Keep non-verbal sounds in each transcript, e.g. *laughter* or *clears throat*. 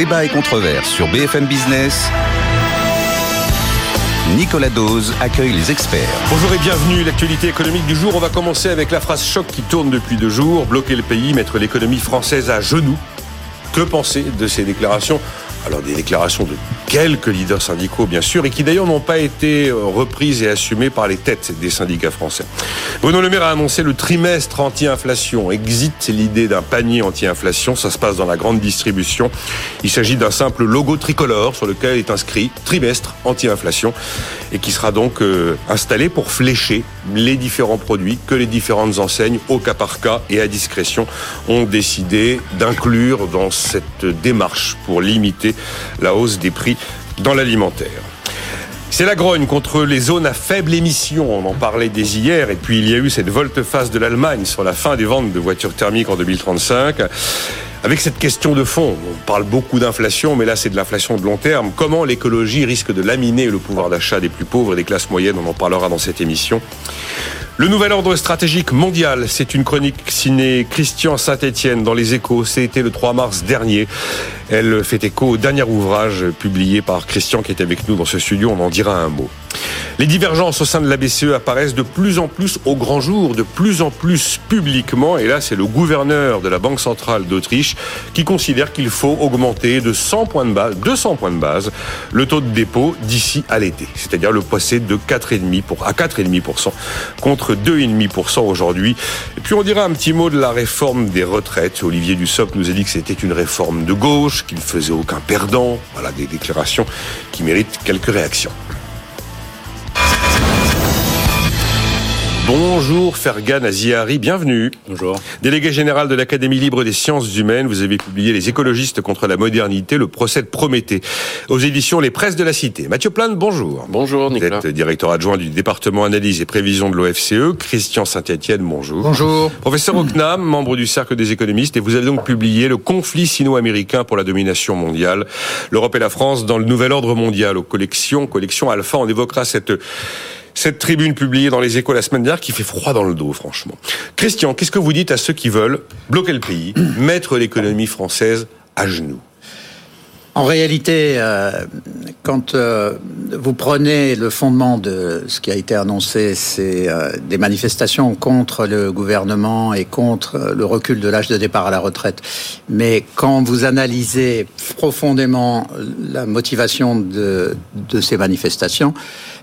Débat et controverse sur BFM Business. Nicolas Dose accueille les experts. Bonjour et bienvenue. L'actualité économique du jour. On va commencer avec la phrase choc qui tourne depuis deux jours. Bloquer le pays, mettre l'économie française à genoux. Que penser de ces déclarations alors des déclarations de quelques leaders syndicaux, bien sûr, et qui d'ailleurs n'ont pas été euh, reprises et assumées par les têtes des syndicats français. Bruno Le Maire a annoncé le trimestre anti-inflation. Exit l'idée d'un panier anti-inflation. Ça se passe dans la grande distribution. Il s'agit d'un simple logo tricolore sur lequel est inscrit trimestre anti-inflation et qui sera donc euh, installé pour flécher les différents produits que les différentes enseignes, au cas par cas et à discrétion, ont décidé d'inclure dans cette démarche pour limiter la hausse des prix dans l'alimentaire. C'est la grogne contre les zones à faible émission. On en parlait dès hier. Et puis il y a eu cette volte-face de l'Allemagne sur la fin des ventes de voitures thermiques en 2035. Avec cette question de fond, on parle beaucoup d'inflation, mais là c'est de l'inflation de long terme. Comment l'écologie risque de laminer le pouvoir d'achat des plus pauvres et des classes moyennes? On en parlera dans cette émission. Le nouvel ordre stratégique mondial, c'est une chronique signée Christian Saint-Étienne dans les échos. C'était le 3 mars dernier. Elle fait écho au dernier ouvrage publié par Christian qui est avec nous dans ce studio. On en dira un mot. Les divergences au sein de la BCE apparaissent de plus en plus au grand jour, de plus en plus publiquement. Et là, c'est le gouverneur de la Banque centrale d'Autriche qui considère qu'il faut augmenter de 100 points de base, 200 points de base, le taux de dépôt d'ici à l'été. C'est-à-dire le passer de 4,5 pour, à 4,5% contre 2,5% aujourd'hui. Et puis on dira un petit mot de la réforme des retraites. Olivier Dussopt nous a dit que c'était une réforme de gauche, qu'il ne faisait aucun perdant. Voilà des déclarations qui méritent quelques réactions. Bonjour Fergan Aziari, bienvenue. Bonjour. Délégué général de l'Académie libre des sciences humaines, vous avez publié Les écologistes contre la modernité, le procès de Prométhée, aux éditions Les Presses de la Cité. Mathieu Plane, bonjour. Bonjour Nicolas. Vous êtes directeur adjoint du département analyse et prévision de l'OFCE. Christian Saint-Etienne, bonjour. Bonjour. Professeur Ocnam, membre du Cercle des économistes, et vous avez donc publié Le conflit sino-américain pour la domination mondiale, l'Europe et la France dans le nouvel ordre mondial aux collections, collection Alpha. On évoquera cette cette tribune publiée dans les échos la semaine dernière qui fait froid dans le dos, franchement. Christian, qu'est-ce que vous dites à ceux qui veulent bloquer le pays, *clears throat* mettre l'économie française à genoux? En réalité, euh, quand euh, vous prenez le fondement de ce qui a été annoncé, c'est euh, des manifestations contre le gouvernement et contre le recul de l'âge de départ à la retraite. Mais quand vous analysez profondément la motivation de, de ces manifestations,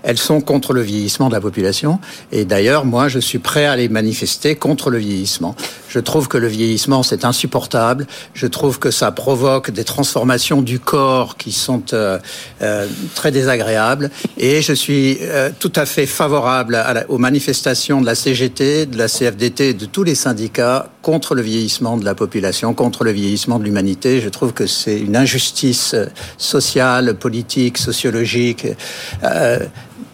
elles sont contre le vieillissement de la population. Et d'ailleurs, moi, je suis prêt à les manifester contre le vieillissement. Je trouve que le vieillissement, c'est insupportable. Je trouve que ça provoque des transformations du corps qui sont euh, euh, très désagréables. Et je suis euh, tout à fait favorable aux manifestations de la CGT, de la CFDT, de tous les syndicats contre le vieillissement de la population, contre le vieillissement de l'humanité. Je trouve que c'est une injustice sociale, politique, sociologique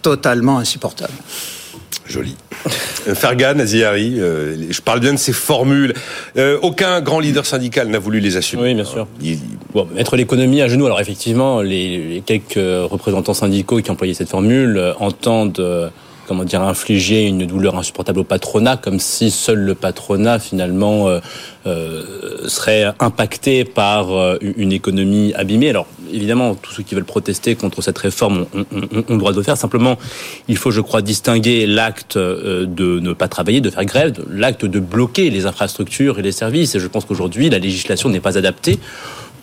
totalement insupportable. Joli. Euh, Fergan, Aziari, euh, je parle bien de ces formules. Euh, aucun grand leader syndical n'a voulu les assumer. Oui, bien sûr. Bon, mettre l'économie à genoux. Alors effectivement, les, quelques représentants syndicaux qui employaient cette formule entendent comment dire, infliger une douleur insupportable au patronat, comme si seul le patronat finalement euh, euh, serait impacté par euh, une économie abîmée. Alors évidemment, tous ceux qui veulent protester contre cette réforme ont, ont, ont, le droit de le faire. Simplement, il faut, je crois, distinguer l'acte de ne pas travailler, de faire grève, l'acte de bloquer les infrastructures et les services. Et je pense qu'aujourd'hui, la législation n'est pas adaptée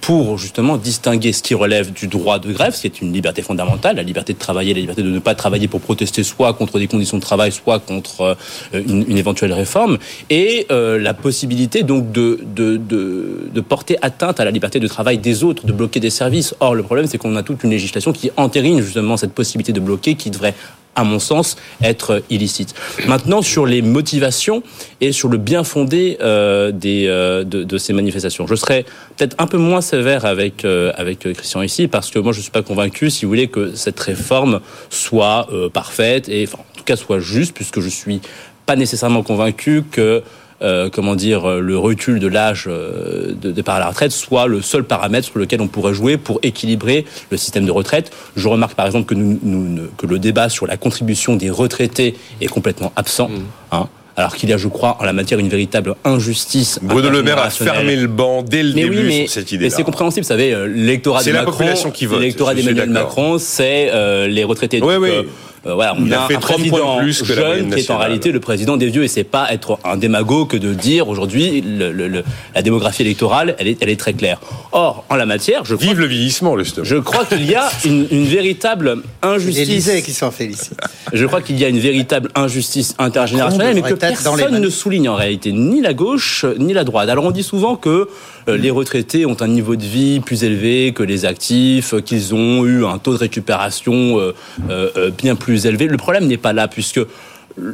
pour justement distinguer ce qui relève du droit de grève, ce qui est une liberté fondamentale, la liberté de travailler, la liberté de ne pas travailler pour protester soit contre des conditions de travail, soit contre euh, une, éventuelle réforme, et euh, la possibilité donc de, de, de, de, porter atteinte à la liberté de travail des autres, de bloquer des services. Or, le problème, c'est qu'on a toute une législation qui entérine justement cette possibilité de bloquer, qui devrait à mon sens, être illicite. Maintenant, sur les motivations et sur le bien fondé euh, des, euh, de, ces manifestations, je serais peut-être un peu moins sévère avec, euh, avec Christian ici, parce que moi, je ne suis pas convaincu, si vous voulez, que cette réforme soit euh, parfaite et, enfin, en tout cas, soit juste, puisque je suis pas nécessairement convaincu que euh, comment dire, euh, le recul de l'âge euh, de départ à la retraite soit le seul paramètre sur lequel on pourrait jouer pour équilibrer le système de retraite. Je remarque par exemple que, nous, nous, que le débat sur la contribution des retraités est complètement absent. Mmh. Hein. alors qu'il y a, je crois, en la matière une véritable injustice. Bruno Le Maire a fermé le banc dès le début mais, sur cette idée. Mais c'est compréhensible, vous savez, l'électorat de Macron, l'électorat d'Emmanuel Macron, c'est les retraités. Oui, oui. Euh, voilà, on a, un président plus que jeune qui est en réalité le président des vieux et c'est pas être un démagogue que de dire aujourd'hui le, le, la démographie électorale elle est, elle est très claire. Or en la matière, je vive le vieillissement le Je crois qu'il y a *laughs* une, une véritable injustice. qui s'en félicite. Je crois qu'il y a une véritable injustice intergénérationnelle, mais que personne ne souligne en réalité, ni la gauche ni la droite. Alors on dit souvent que euh, les retraités ont un niveau de vie plus élevé que les actifs, qu'ils ont eu un taux de récupération euh, euh, bien plus Le problème n'est pas là, puisque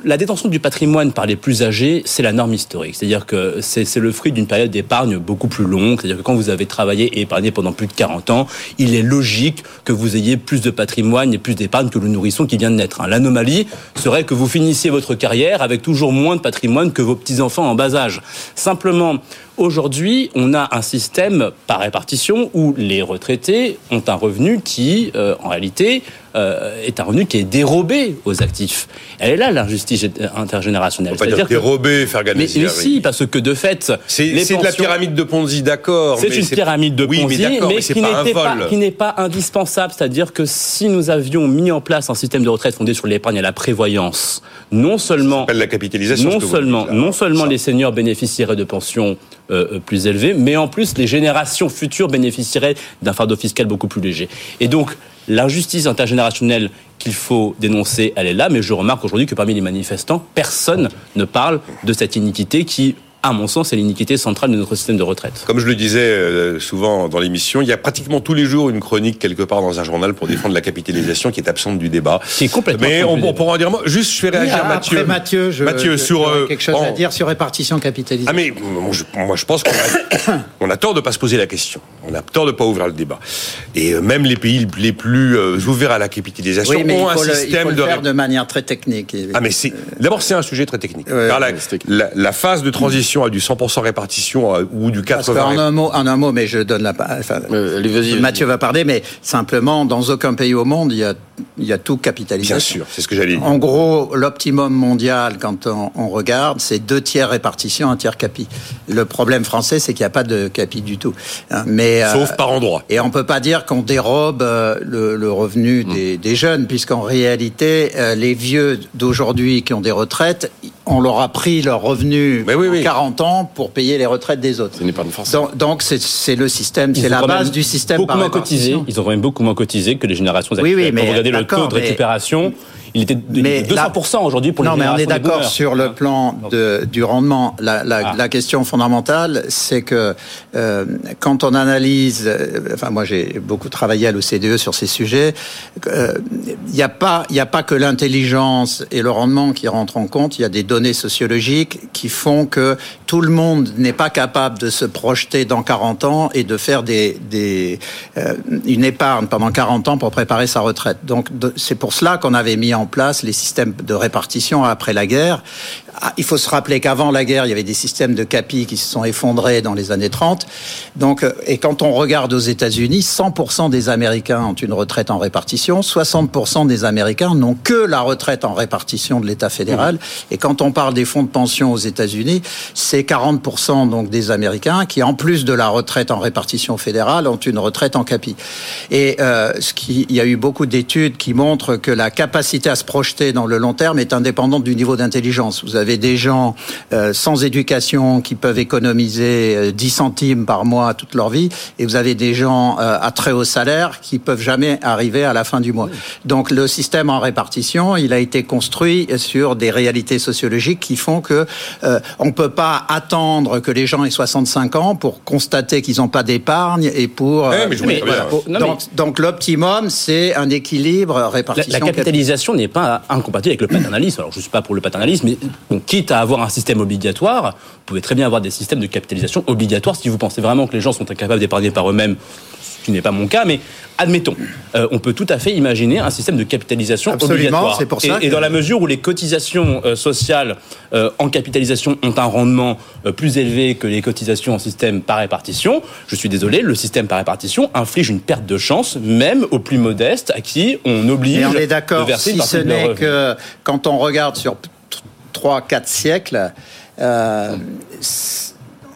la détention du patrimoine par les plus âgés, c'est la norme historique. C'est-à-dire que c'est le fruit d'une période d'épargne beaucoup plus longue. C'est-à-dire que quand vous avez travaillé et épargné pendant plus de 40 ans, il est logique que vous ayez plus de patrimoine et plus d'épargne que le nourrisson qui vient de naître. L'anomalie serait que vous finissiez votre carrière avec toujours moins de patrimoine que vos petits-enfants en bas âge. Simplement, Aujourd'hui, on a un système par répartition où les retraités ont un revenu qui, euh, en réalité, euh, est un revenu qui est dérobé aux actifs. Elle est là l'injustice intergénérationnelle. On peut pas dire dérobé, faire gagner. Mais, mais si, parce que de fait, c'est de la pyramide de Ponzi, d'accord. C'est une pyramide de Ponzi, mais, qui n'est pas, indispensable. C'est-à-dire que si nous avions mis en place un système de retraite fondé sur l'épargne et la prévoyance, non seulement la capitalisation, non seulement, non seulement les seniors bénéficieraient de pensions euh, plus élevées, mais en plus les générations futures bénéficieraient d'un fardeau fiscal beaucoup plus léger. Et donc l'injustice intergénérationnelle qu'il faut dénoncer, elle est là, mais je remarque aujourd'hui que parmi les manifestants, personne ne parle de cette iniquité qui à mon sens, c'est l'iniquité centrale de notre système de retraite. Comme je le disais euh, souvent dans l'émission, il y a pratiquement tous les jours une chronique quelque part dans un journal pour défendre la capitalisation qui est absente du débat. C'est complètement. Mais on, pourra en dire juste, je fais réagir Mathieu. Après Mathieu, je, Mathieu sur euh, quelque chose à dire sur répartition capitalisation. Ah mais moi je, pense qu'on a, *coughs* on a tort de pas se poser la question. On a tort de pas ouvrir le débat. Et euh, même les pays les plus ouverts à la capitalisation ont un système il faut le faire de manière très technique. Ah mais c'est d'abord c'est un sujet très technique. la, la phase de transition à du 100% répartition euh, ou du 80. En un mot, en un mot, mais je donne la. Enfin, euh, Mathieu va parler, mais simplement, dans aucun pays au monde, il y a, il y a tout capitalisé. Bien sûr, c'est ce que j'allais dire. En gros, l'optimum mondial, quand on, regarde, c'est deux tiers répartition, un tiers capi. Le problème français, c'est qu'il n'y a pas de capi du tout. Hein, mais euh, sauf par endroit. Et on peut pas dire qu'on dérobe le, revenu mm. des, jeunes, puisqu'en réalité, les vieux d'aujourd'hui qui ont des retraites, on leur a pris leur revenu oui, 40 ans pour payer les retraites des autres. Ce n'est pas une force. Donc c'est le système, c'est la base du système. Beaucoup moins cotisé. Ils ont quand même beaucoup moins cotisé que les générations actuelles. Oui, oui, mais Quand vous regardez le taux de récupération. Il était de, mais 200% aujourd'hui pour les Non, mais on est d'accord sur le plan de, du rendement. La, la, ah. la question fondamentale, c'est que euh, quand on analyse, euh, enfin moi j'ai beaucoup travaillé à l'OCDE sur ces sujets, il euh, n'y a pas, il a pas que l'intelligence et le rendement qui rentrent en compte. Il y a des données sociologiques qui font que tout le monde n'est pas capable de se projeter dans 40 ans et de faire des, des euh, une épargne pendant 40 ans pour préparer sa retraite. Donc c'est pour cela qu'on avait mis en place les systèmes de répartition après la guerre. Ah, il faut se rappeler qu'avant la guerre, il y avait des systèmes de capi qui se sont effondrés dans les années 30. Donc, euh, et quand on regarde aux États-Unis, 100% des Américains ont une retraite en répartition, 60% des Américains n'ont que la retraite en répartition de l'État fédéral. Mmh. Et quand on parle des fonds de pension aux États-Unis, c'est 40% donc des Américains qui, en plus de la retraite en répartition fédérale, ont une retraite en capi. Et euh, ce qui, il y a eu beaucoup d'études qui montrent que la capacité à se projeter dans le long terme est indépendante du niveau d'intelligence. Vous avez des gens euh, sans éducation qui peuvent économiser 10 euh, centimes par mois toute leur vie, et vous avez des gens euh, à très haut salaire qui peuvent jamais arriver à la fin du mois. Donc le système en répartition, il a été construit sur des réalités sociologiques qui font que on peut pas attendre que les gens aient 65 ans pour constater qu'ils n'ont pas d'épargne et pour. donc, donc l'optimum, c'est un équilibre répartition. La, la capitalisation n'est pas incompatible avec le paternalisme. Alors je suis pas pour le paternalisme, mais quitte à avoir un système obligatoire, vous pouvez très bien avoir des systèmes de capitalisation obligatoires si vous pensez vraiment que les gens sont incapables d'épargner par eux-mêmes ce qui n'est pas mon cas, mais admettons, euh, on peut tout à fait imaginer un système de capitalisation Absolument, obligatoire. Pour ça et, dans la mesure où les cotisations euh, sociales euh, en capitalisation ont un rendement plus élevé que les cotisations en système par répartition, je suis désolé, le système par répartition inflige une perte de chance, même aux plus modestes, à qui on oblige on est d'accord, si ce n'est que quand on regarde sur 3, 4 siècles, euh,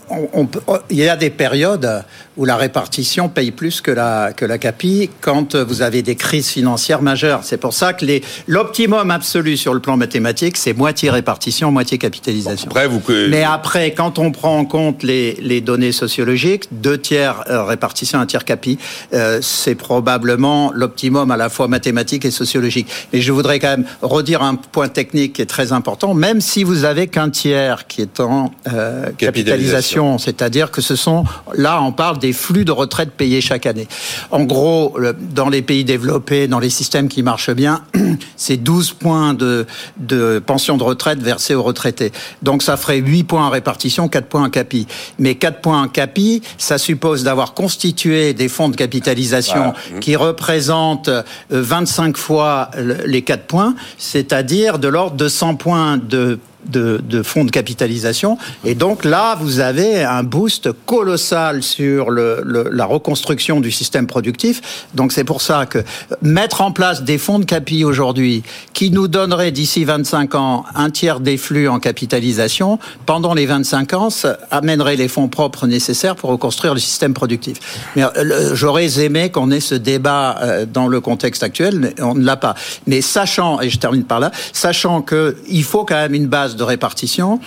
on, il y a des périodes où la répartition paye plus que la, que la CAPI quand vous avez des crises financières majeures. C'est pour ça que l'optimum absolu sur le plan mathématique, c'est moitié répartition, moitié capitalisation. après, vous... Mais après, quand on prend en compte les, les données sociologiques, deux tiers euh, répartition, un tiers CAPI, euh, c'est probablement l'optimum à la fois mathématique et sociologique. Mais je voudrais quand même redire un point technique qui est très important, même si vous avez qu'un tiers qui est en euh, capitalisation, c'est-à-dire que ce sont, là on parle des flux de retraite payés chaque année. En gros, dans les pays développés, dans les systèmes qui marchent bien, *clears throat* c'est 12 points de, de pension de retraite versés aux retraités. Donc ça ferait 8 points en répartition, 4 points en CAPI. Mais 4 points en CAPI, ça suppose d'avoir constitué des fonds de capitalisation qui représentent 25 euh, fois les 4 points, c'est-à-dire de l'ordre de 100 points de de, fonds de capitalisation. Et donc là, vous avez un boost colossal sur la reconstruction du système productif. Donc c'est pour ça que mettre en place des fonds de capi aujourd'hui qui nous donneraient d'ici 25 ans un tiers des flux en capitalisation, pendant les 25 ans, ça amènerait les fonds propres nécessaires pour reconstruire le système productif. Mais euh, j'aurais aimé qu'on ait ce débat euh, dans le contexte actuel, mais on ne l'a pas. Mais sachant, et je termine par là, sachant qu'il faut quand même une base de répartition.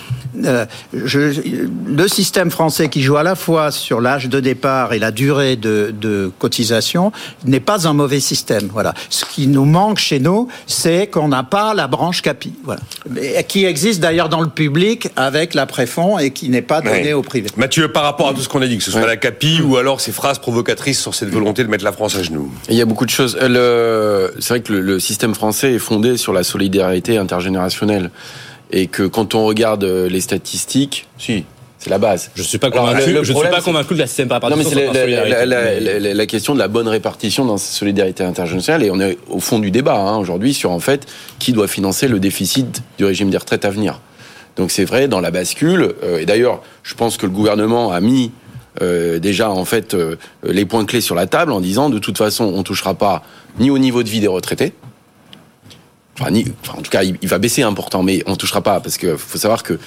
Euh, le système français qui joue à la fois sur l'âge de départ et la durée de, cotisation n'est pas un mauvais système. Voilà. Ce qui nous manque chez nous, c'est qu'on n'a pas la branche CAPI, voilà. qui existe d'ailleurs dans le public avec la préfond et qui n'est pas donnée au privé. Mathieu, par rapport à tout ce qu'on a dit, que ce soit la CAPI ou alors ces phrases provocatrices sur cette volonté de mettre la France à genoux. Il y a beaucoup de choses. Euh, c'est vrai que le système français est fondé sur la solidarité intergénérationnelle et que quand on regarde euh, les statistiques, si, c'est la base. Je suis pas convaincu. je suis pas convaincu de la système par Non, mais c'est la, la, la, question de la bonne répartition dans cette solidarité internationale et on est au fond du débat hein, aujourd'hui sur en fait qui doit financer le déficit du régime des retraites à venir. Donc c'est vrai dans la bascule euh, et d'ailleurs je pense que le gouvernement a mis euh, déjà en fait euh, les points clés sur la table en disant de toute façon on touchera pas ni au niveau de vie des retraités Enfin, en tout cas, il, va baisser important, mais on ne touchera pas parce qu'il faut savoir que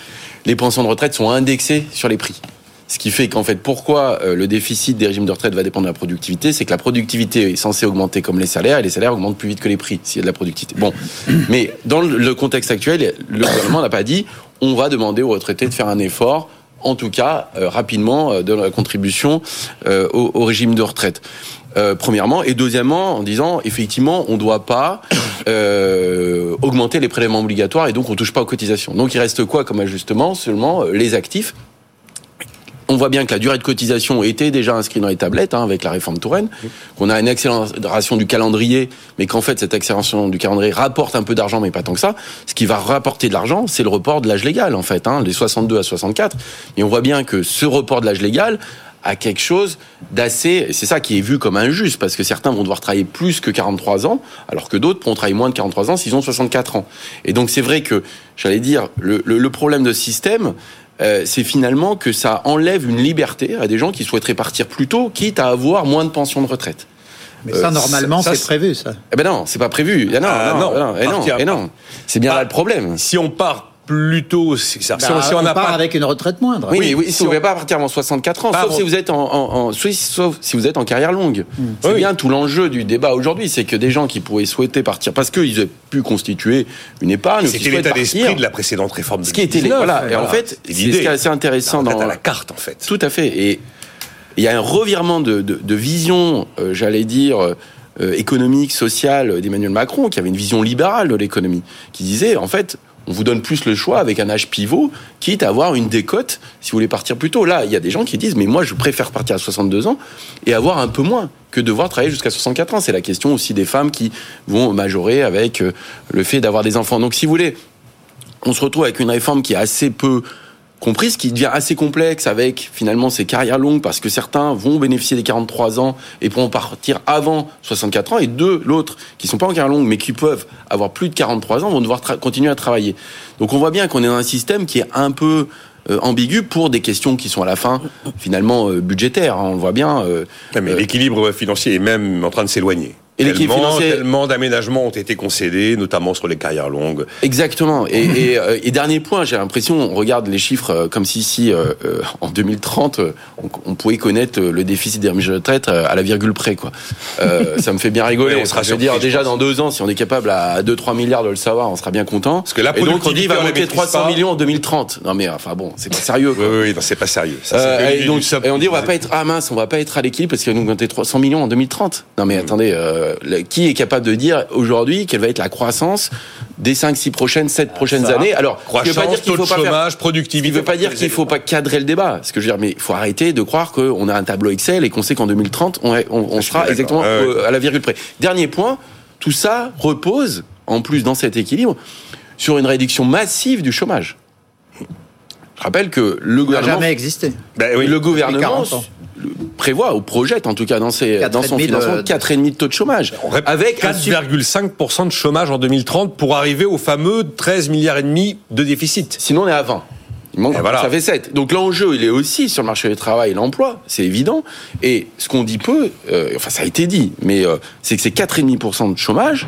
les pensions de retraite sont indexées sur les prix. Ce qui fait qu'en fait, pourquoi euh, le déficit des régimes de retraite va dépendre de la productivité, c'est que la productivité est censée augmenter comme les salaires, et les salaires augmentent plus vite que les prix s'il y a de la productivité. Bon, *coughs* mais dans le contexte actuel, le gouvernement n'a pas dit on va demander aux retraités de faire un effort en tout cas euh, rapidement euh, de la contribution au, au, régime de retraite. Euh, premièrement, et deuxièmement, en disant effectivement, on ne doit pas euh, augmenter les prélèvements obligatoires et donc on touche pas aux cotisations. Donc il reste quoi comme ajustement? Seulement euh, les actifs. On voit bien que la durée de cotisation était déjà inscrite dans les tablettes hein, avec la réforme Touraine, qu'on a une accélération du calendrier, mais qu'en fait cette accélération du calendrier rapporte un peu d'argent, mais pas tant que ça. Ce qui va rapporter de l'argent, c'est le report de l'âge légal en fait, hein, les 62 à 64. Et on voit bien que ce report de l'âge légal à quelque chose d'assez. C'est ça qui est vu comme injuste, parce que certains vont devoir travailler plus que 43 ans, alors que d'autres pourront travailler moins de 43 ans s'ils ont 64 ans. Et donc c'est vrai que, j'allais dire, le, le, problème de ce système, euh, c'est finalement que ça enlève une liberté à des gens qui souhaiteraient partir plus tôt, quitte à avoir moins de pension de retraite. Mais ça, euh, normalement, c'est prévu, ça. Eh ben non, c'est pas prévu. Ah, non, ah, non, non, non, non, C'est bien là le problème. Si on part plutôt. Si, bah, si on, on, part avec une retraite moindre. Oui, oui, si, on ne pouvez pas partir avant 64 ans, sauf si vous êtes en, sauf si vous êtes en carrière longue. Hmm. C'est bien tout l'enjeu du débat aujourd'hui, c'est que des gens qui pourraient souhaiter partir parce qu'ils aient pu constituer une épargne. C'était l'état d'esprit de la précédente réforme. De ce qui était voilà. Et en fait, ce qui est assez intéressant dans la carte en fait. Tout à fait. Et il y a un revirement de, de, vision, euh, j'allais dire. Euh, économique, sociale d'Emmanuel Macron, qui avait une vision libérale de l'économie, qui disait en fait on vous donne plus le choix avec un âge pivot, quitte à avoir une décote si vous voulez partir plus tôt. Là, il y a des gens qui disent, mais moi, je préfère partir à 62 ans et avoir un peu moins que devoir travailler jusqu'à 64 ans. C'est la question aussi des femmes qui vont majorer avec euh, le fait d'avoir des enfants. Donc, si vous voulez, on se retrouve avec une réforme qui est assez peu compris, ce qui devient assez complexe avec finalement ces carrières longues parce que certains vont bénéficier des 43 ans et pourront partir avant 64 ans et deux, l'autre qui sont pas en carrière longue mais qui peuvent avoir plus de 43 ans vont devoir continuer à travailler. Donc on voit bien qu'on est dans un système qui est un peu euh, ambigu pour des questions qui sont à la fin finalement euh, budgétaires. Hein. on le voit bien. Euh, mais l'équilibre financier est même en train de s'éloigner. Et l'équilibre financier. Tellement d'aménagements ont été concédés, notamment sur les carrières longues. Exactement. Et, euh, et, dernier point, j'ai l'impression, on regarde les chiffres euh, comme si, si euh, en 2030, on, pouvait connaître le déficit des de retraite à la virgule près. Quoi. *laughs* ça me fait bien rigoler. on sera, veux dire, déjà dans deux ans, si on est capable à 2-3 milliards de le savoir, on sera bien content. Parce que la et donc on dit va manquer 300 millions en 2030. Non mais enfin bon, c'est pas sérieux. Quoi. Oui, oui, non, c'est pas sérieux. Ça, et, donc, et, on dit on va pas être ah mince, on va pas être à l'équilibre parce qu'il va nous compter 300 millions en 2030. Non mais attendez, qui est capable de dire aujourd'hui quelle va être la croissance des 5, 6 prochaines, 7 prochaines années. Alors, croissance, veut pas dire qu'il faut pas chômage, faire... productivité. Il ne veut pas dire qu'il faut pas cadrer le débat. Ce que je veux dire, mais il faut arrêter de croire qu'on a un tableau Excel et qu'on sait qu'en 2030, on, on, sera exactement à la virgule près. Dernier point, tout ça repose, en plus dans cet équilibre, sur une réduction massive du chômage. Je rappelle que le gouvernement. n'a jamais existé. Ben oui, le gouvernement prévoit ou projette en tout cas dans, ses, dans son financement 4,5 de taux de chômage. Avec 4,5% de chômage en 2030 pour arriver au fameux 13 milliards et demi de déficit. Sinon on est à 20. voilà. Ça fait 7. Donc l'enjeu, il est aussi sur le marché du travail et l'emploi, c'est évident. Et ce qu'on dit peu, euh, enfin ça a été dit, mais euh, c'est que c'est 4,5% de chômage,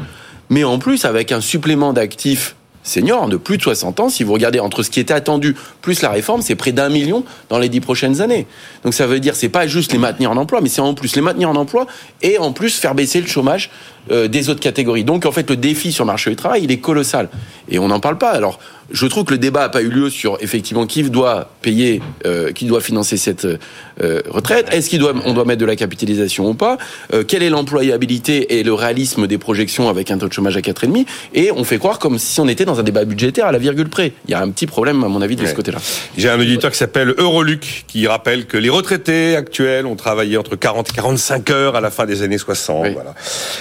mais en plus avec un supplément d'actifs seniors de plus de 60 ans. Si vous regardez entre ce qui était attendu plus la réforme, c'est près d'un million dans les dix prochaines années. Donc ça veut dire c'est pas juste les maintenir en emploi, mais c'est en plus les maintenir en emploi et en plus faire baisser le chômage euh, des autres catégories. Donc en fait le défi sur le marché du travail il est colossal et on n'en parle pas. Alors je trouve que le débat n'a pas eu lieu sur effectivement qui doit payer, euh, qui doit financer cette euh, retraite. Est-ce qu'on doit, on doit mettre de la capitalisation ou pas? Euh, Quelle est l'employabilité et le réalisme des projections avec un taux de chômage à 4,5 Et on fait croire comme si on était dans un débat budgétaire à la virgule près. Il y a un petit problème à mon avis de ce côté-là. J'ai un auditeur qui s'appelle Euroluc qui rappelle que les retraités actuels ont travaillé entre 40 et 45 heures à la fin des années 60. Voilà.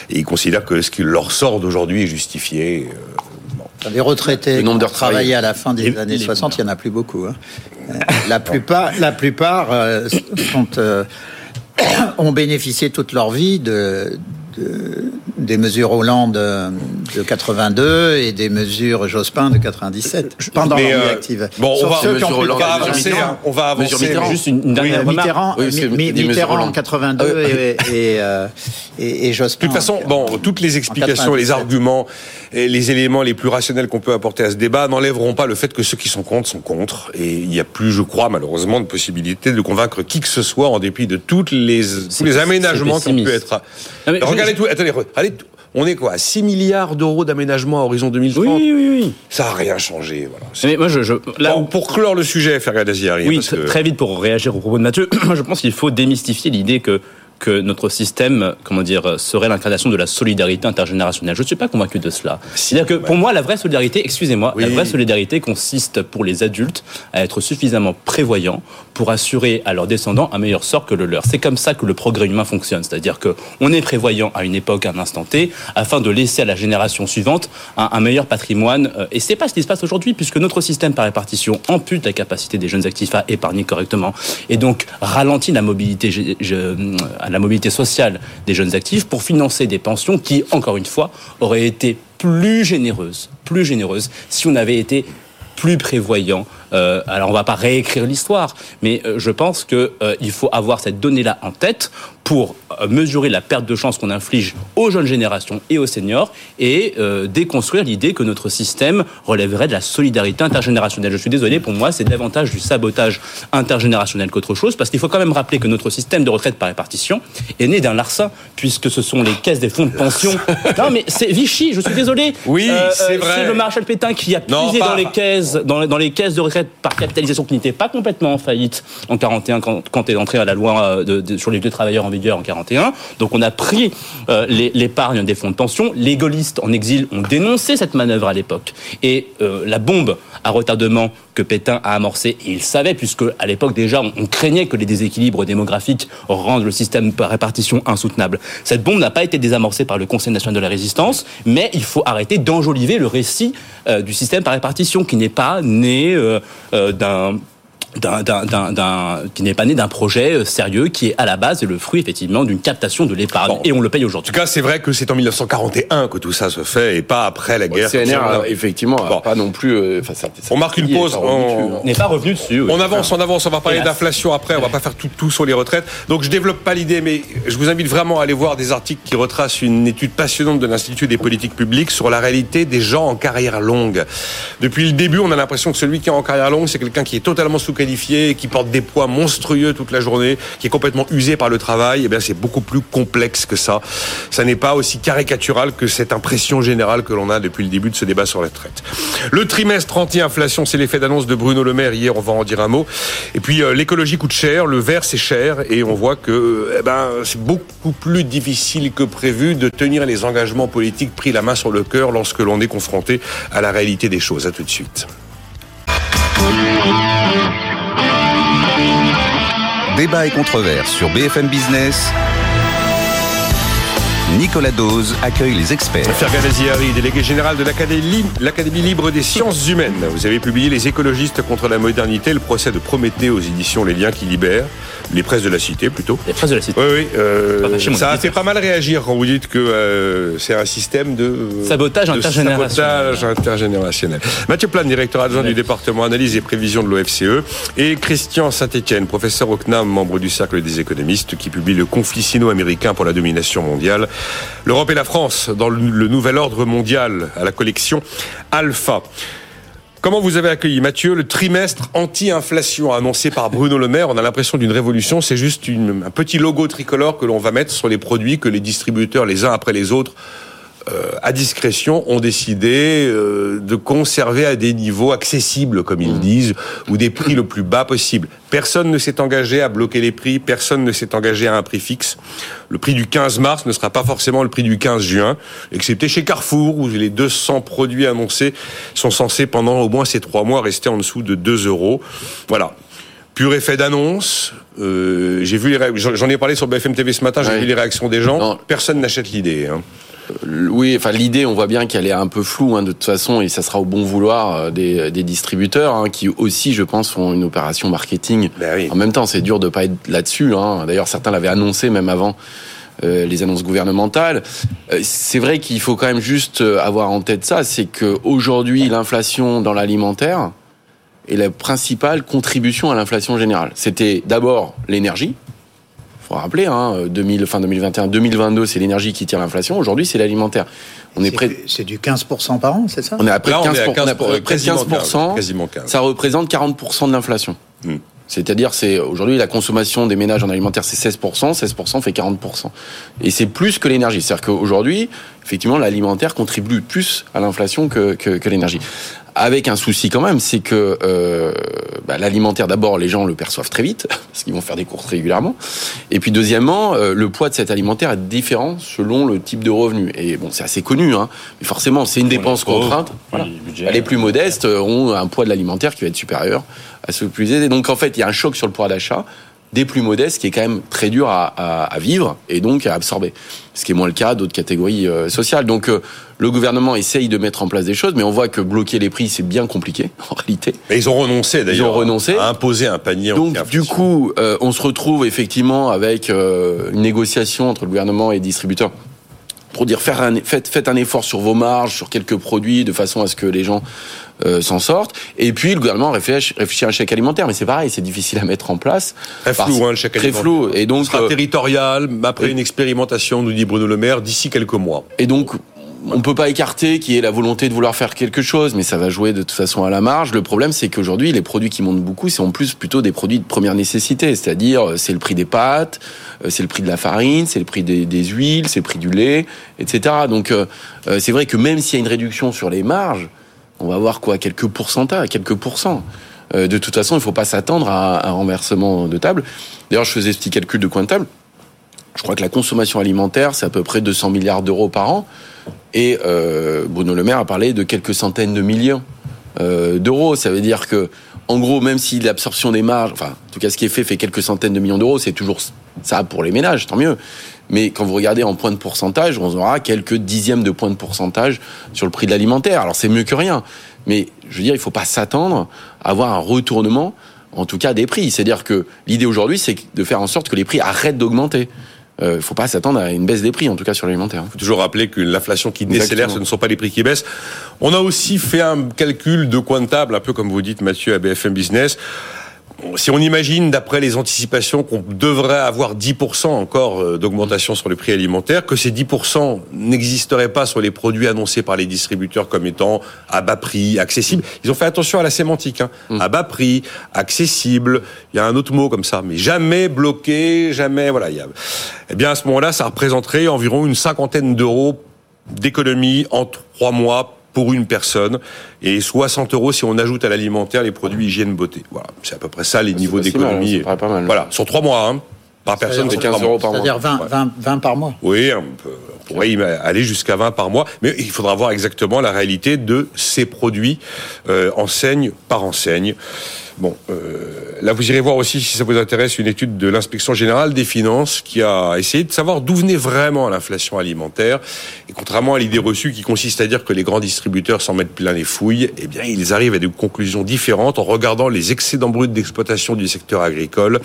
Et ils considèrent que ce qui leur sort d'aujourd'hui est justifié. Les retraités qui ont travaillé à la fin des années 60, il n'y en a plus beaucoup. Hein. *laughs* La plupart, la plupart euh, euh, *coughs* ont bénéficié toute leur vie de, des mesures Hollande de 82 et des mesures Jospin de 97 pendant la euh, active. Bon, on va, on va, avancer. On va avancer. Juste une, dernière oui, Mitterrand, oui, Mitterrand en 82 euh, et, et, euh, et, et, Jospin. De toute façon, bon, toutes les explications, les arguments, et les éléments les plus rationnels qu'on peut apporter à ce débat n'enlèveront pas le fait que ceux qui sont contre sont contre. Et il n'y a plus, je crois, malheureusement, de possibilité de convaincre qui que ce soit en dépit de toutes les, tous les aménagements qui ont pu être. Regardez tout. Attendez, allez, on est quoi 6 milliards d'euros d'aménagement à horizon 2030 Oui, oui, oui. Ça n'a rien changé. Voilà. Mais moi, je, là, pour clore le sujet, Fergal Aziari. Oui, très vite pour réagir au propos de Mathieu, *coughs* je pense qu'il faut démystifier l'idée que que notre système, comment dire, serait l'incarnation de la solidarité intergénérationnelle. Je ne suis pas convaincu de cela. C'est-à-dire que pour moi, la vraie solidarité, excusez-moi, la vraie solidarité consiste pour les adultes à être suffisamment prévoyants pour assurer à leurs descendants un meilleur sort que le leur. C'est comme ça que le progrès humain fonctionne. C'est-à-dire que on est prévoyant à une époque, à un instant T, afin de laisser à la génération suivante un, meilleur patrimoine. Euh, et c'est pas ce qui se passe aujourd'hui, puisque notre système par répartition ampute la capacité des jeunes actifs à épargner correctement et donc ralentit la mobilité je, je, la mobilité sociale des jeunes actifs pour financer des pensions qui, encore une fois, auraient été plus généreuses, plus généreuses si on avait été plus prévoyant. Euh, alors on va pas réécrire l'histoire, mais euh, je pense que euh, il faut avoir cette donnée-là en tête pour mesurer la perte de chance qu'on inflige aux jeunes générations et aux seniors et euh, déconstruire l'idée que notre système relèverait de la solidarité intergénérationnelle. Je suis désolé, pour moi, c'est davantage du sabotage intergénérationnel qu'autre chose, parce qu'il faut quand même rappeler que notre système de retraite par répartition est né d'un larcin, puisque ce sont les caisses des fonds de pension. *laughs* non, mais c'est Vichy, je suis désolé. Oui, euh, c'est vrai. C'est le Marshal Pétain qui a puisé dans les caisses, dans, dans, les caisses de retraite par capitalisation qui n'étaient pas complètement en faillite en 41 quand, quand est entré à la loi de, sur les deux travailleurs en vie en 41. Donc on a pris euh, l'épargne des fonds de pension. Les gaullistes en exil ont dénoncé cette manœuvre à l'époque. Et euh, la bombe à retardement que Pétain a amorcé, et il savait, puisque à l'époque déjà on, craignait que les déséquilibres démographiques rendent le système par répartition insoutenable. Cette bombe n'a pas été désamorcée par le Conseil national de la résistance, mais il faut arrêter d'enjoliver le récit euh, du système par répartition qui n'est pas né d'un, d'un- qui n'est pas né d'un projet euh, sérieux, qui est à la base le fruit effectivement d'une captation de l'épargne. Bon. Et on le paye En aujourd'hui. tout cas, c'est vrai que c'est en 1941 que tout ça se fait et pas après la Le guerre. CNR, Tiens, euh, effectivement, Bon. pas non plus. euh, enfin, ça- ça- On marque une pause, on- hein. On n'est pas revenu dessus. oui. On avance, on avance, on va parler d'inflation après, on va pas faire tout, tout sur les retraites. Donc je développe pas l'idée, mais je vous invite vraiment à aller voir des articles qui retracent une étude passionnante de l'Institut des politiques publiques sur la réalité des gens en carrière longue. Depuis le début, on a l'impression que celui qui est en carrière longue, c'est quelqu'un qui est totalement sous-qualifié, qui porte des poids monstrueux toute la journée, qui est complètement usé par le travail. Eh bien, c'est beaucoup plus complexe que ça. Ça n'est pas aussi caricatural que cette impression générale que l'on a depuis le début de ce débat sur la retraite. Le trimestre anti-inflation, c'est l'effet d'annonce de Bruno Le Maire hier, on va en dire un mot. Et puis euh, l'écologie coûte cher, le vert c'est cher, et on voit que euh, eh ben, c'est beaucoup plus difficile que prévu de tenir les engagements politiques pris la main sur le cœur lorsque l'on est confronté à la réalité des choses. À tout de suite. Débat et controverse sur BFM Business. Nicolas Dose accueille les experts. Fergan Aziari, délégué général de l'Académie l'Académie libre des sciences humaines. Vous avez publié Les écologistes contre la modernité, le procès de Prométhée aux éditions Les liens qui libèrent, les presses de la cité plutôt. Les phrases de la cité. Oui, oui. euh, fâché, mon ça a fait pas mal réagir quand vous dites que euh, c'est un système de Sabotage de intergénérationnel. sabotage intergénérationnel. Mathieu Plane, directeur adjoint du département analyse et prévision de l'OFCE, et Christian Saint-Etienne, professeur au CNAM, membre du cercle des économistes, qui publie le conflit sino-américain pour la domination mondiale. L'Europe et la France dans le, le nouvel ordre mondial à la collection Alpha. Comment vous avez accueilli, Mathieu, le trimestre anti-inflation annoncé par Bruno Le Maire? On a l'impression d'une révolution. C'est juste un petit logo tricolore que l'on va mettre sur les produits que les distributeurs, les uns après les autres, euh, à discrétion, ont décidé euh, de conserver à des niveaux accessibles, comme ils disent, ou des prix le plus bas possible. Personne ne s'est engagé à bloquer les prix, personne ne s'est engagé à un prix fixe. Le prix du 15 mars ne sera pas forcément le prix du 15 juin, excepté chez Carrefour, où les 200 produits annoncés sont censés, pendant au moins ces trois mois, rester en dessous de 2 euros. Voilà. Pur effet d'annonce. Euh, j'ai vu les j'en ai parlé sur BFM TV ce matin. J'ai vu les réactions des gens. Non. Personne n'achète l'idée. Hein. Oui, enfin l'idée, on voit bien qu'elle est un peu floue hein, de toute façon, et ça sera au bon vouloir euh, des, des distributeurs hein, qui aussi, je pense, font une opération marketing. Ben oui. En même temps, c'est dur de pas être là-dessus. Hein. D'ailleurs, certains l'avaient annoncé même avant euh, les annonces gouvernementales. Euh, c'est vrai qu'il faut quand même juste euh, avoir en tête ça, c'est que aujourd'hui, l'inflation dans l'alimentaire est la principale contribution à l'inflation générale. C'était d'abord l'énergie. Faut rappeler, hein, 2000, fin 2021, 2022, c'est l'énergie qui tire l'inflation. Aujourd'hui, c'est l'alimentaire. On est C'est près, du- C'est du 15% par an, c'est ça? On est à près de Là, on 15, est à on est à 15%, près de quasiment 15%. quasiment 15. Ça représente 40% de l'inflation. Hmm. C'est-à-dire, c'est aujourd'hui la consommation des ménages en alimentaire, c'est 16%, 16% fait 40%. Et c'est plus que l'énergie. C'est-à-dire qu'aujourd'hui, effectivement, l'alimentaire contribue plus à l'inflation que, que, que l'énergie. Avec un souci quand même, c'est que euh, bah, l'alimentaire, d'abord, les gens le perçoivent très vite, *laughs* parce qu'ils vont faire des courses régulièrement. Et puis deuxièmement, euh, le poids de cet alimentaire est différent selon le type de revenu. Et bon, c'est assez connu, hein, mais forcément, c'est une dépense contrainte. Voilà. budget. Les plus modestes ont un poids de l'alimentaire qui va être supérieur à ceux plus aisés. Donc en fait, il y a un choc sur le pouvoir d'achat des plus modestes qui est quand même très dur à, à- à vivre et donc à absorber. Ce qui est moins le cas d'autres catégories euh, sociales. Donc euh, le gouvernement essaye de mettre en place des choses, mais on voit que bloquer les prix, c'est bien compliqué *laughs* en réalité. Et ils ont renoncé d'ailleurs. Ils ont renoncé. À imposer un panier. Donc du coup, euh, on se retrouve effectivement avec euh, une négociation entre le gouvernement et les distributeurs pour dire faire un, faites, faites un effort sur vos marges, sur quelques produits, de façon à ce que les gens euh, s'en sortent. Et puis le gouvernement réfléchit, réfléchit à un chèque alimentaire, mais c'est pareil, c'est difficile à mettre en place. Très flou, hein, le chèque Très alimentaire. flou. Et donc, Ce sera euh, territorial, après une expérimentation, nous dit Bruno Le Maire, d'ici quelques mois. Et donc, on peut pas écarter qu'il y ait la volonté de vouloir faire quelque chose, mais ça va jouer de toute façon à la marge. Le problème, c'est qu'aujourd'hui, les produits qui montent beaucoup, c'est en plus plutôt des produits de première nécessité. C'est-à-dire, euh, c'est le prix des pâtes, euh, c'est le prix de la farine, c'est le prix des, huiles, c'est le prix du lait, etc. Donc, euh, euh, c'est vrai que même s'il y a une réduction sur les marges, on va avoir quoi Quelques pourcentages, quelques pourcents. Euh, de toute façon, il faut pas s'attendre à un renversement de table. D'ailleurs, je faisais ce petit calcul de coin de table. Je crois que la consommation alimentaire, c'est à peu près 200 milliards d'euros par an. Et euh, Bruno Le Maire a parlé de quelques centaines de millions euh, d'euros. Ça veut dire que, en gros, même si l'absorption des marges, enfin, en tout cas, ce qui est fait fait quelques centaines de millions d'euros, c'est toujours ça pour les ménages, tant mieux. Mais quand vous regardez en points de pourcentage, on aura quelques dixièmes de points de pourcentage sur le prix de l'alimentaire. Alors c'est mieux que rien. Mais je veux dire, il faut pas s'attendre à avoir un retournement en tout cas des prix. C'est-à-dire que l'idée aujourd'hui, c'est de faire en sorte que les prix arrêtent d'augmenter. Il ne faut pas s'attendre à une baisse des prix, en tout cas sur l'alimentaire. Il faut toujours rappeler que l'inflation qui décélère, ce ne sont pas les prix qui baissent. On a aussi fait un calcul de coin de table, un peu comme vous dites, Mathieu, à BFM Business si on imagine, d'après les anticipations, qu'on devrait avoir 10% encore euh, d'augmentation sur les prix alimentaires, que ces 10% n'existeraient pas sur les produits annoncés par les distributeurs comme étant à bas prix, accessibles, ils ont fait attention à la sémantique. Hein. Mm. À bas prix, accessible, il y a un autre mot comme ça, mais jamais bloqué, jamais... Voilà, y a... Eh bien, à ce moment-là, ça représenterait environ une cinquantaine d'euros d'économie en trois mois pour une personne et 60 euros si on ajoute à l'alimentaire les produits hygiène beauté. Voilà, c'est à peu près ça les niveaux d'économie. Voilà, sur trois mois. Hein, par personne, c'est 15 euros par mois. C'est-à-dire 20, 20, 20, par mois. Oui, on, pourrait aller jusqu'à 20 par mois, mais il faudra voir exactement la réalité de ces produits euh, enseigne par enseigne. Bon, euh, là vous irez voir aussi, si ça vous intéresse, une étude de l'inspection générale des finances qui a essayé de savoir d'où venait vraiment l'inflation alimentaire. Et contrairement à l'idée reçue qui consiste à dire que les grands distributeurs s'en mettent plein les fouilles, eh bien ils arrivent à des conclusions différentes en regardant les excédents bruts d'exploitation du secteur agricole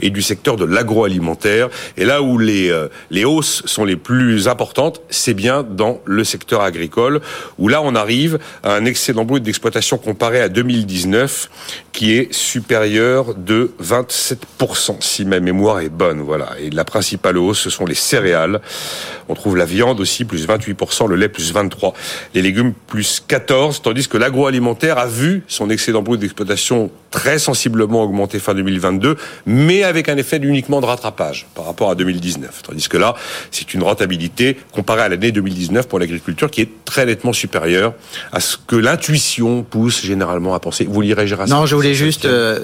et du secteur de l'agroalimentaire. Et là où les, euh, les hausses sont les plus importantes, c'est bien dans le secteur agricole, où là on arrive à un excédent brut d'exploitation comparé à 2019 qui est supérieur de 27%, si ma mémoire est bonne. Voilà. Et la principale hausse, ce sont les céréales. On trouve la viande aussi, plus 28%, le lait, plus 23%, les légumes, plus 14%, tandis que l'agroalimentaire a vu son excédent brut d'exploitation très sensiblement augmenter fin 2022, mais avec un effet uniquement de rattrapage par rapport à 2019. Tandis que là, c'est une rentabilité comparée à l'année 2019 pour l'agriculture qui est très nettement supérieure à ce que l'intuition pousse généralement à penser. Vous lirez Gérard Non, je voulais juste euh,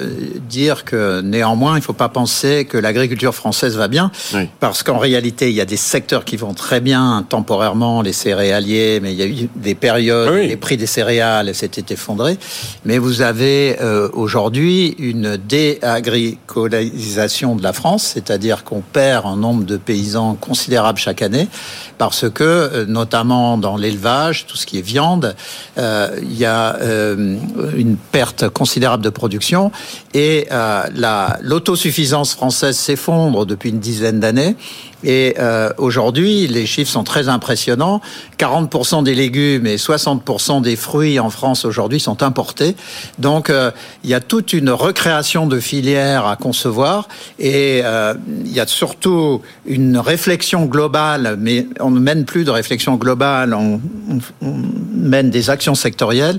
dire que néanmoins, il ne faut pas penser que l'agriculture française va bien, parce qu'en réalité, il y a des secteurs qui vont très bien temporairement, les céréaliers, mais il y a eu des périodes, où les prix des céréales s'étaient effondrés. Mais vous avez euh, aujourd'hui une déagricolisation de la France, c'est-à-dire qu'on perd un nombre de paysans considérable chaque année, parce que, euh, notamment dans l'élevage, tout ce qui est viande, il y a une perte considérable de production et l'autosuffisance française s'effondre depuis une dizaine d'années. Et euh, aujourd'hui, les chiffres sont très impressionnants. 40% des légumes et 60% des fruits en France aujourd'hui sont importés. Donc, euh, il y a toute une recréation de filières à concevoir. Et euh, il y a surtout une réflexion globale, mais on ne mène plus de réflexion globale, on mène des actions sectorielles.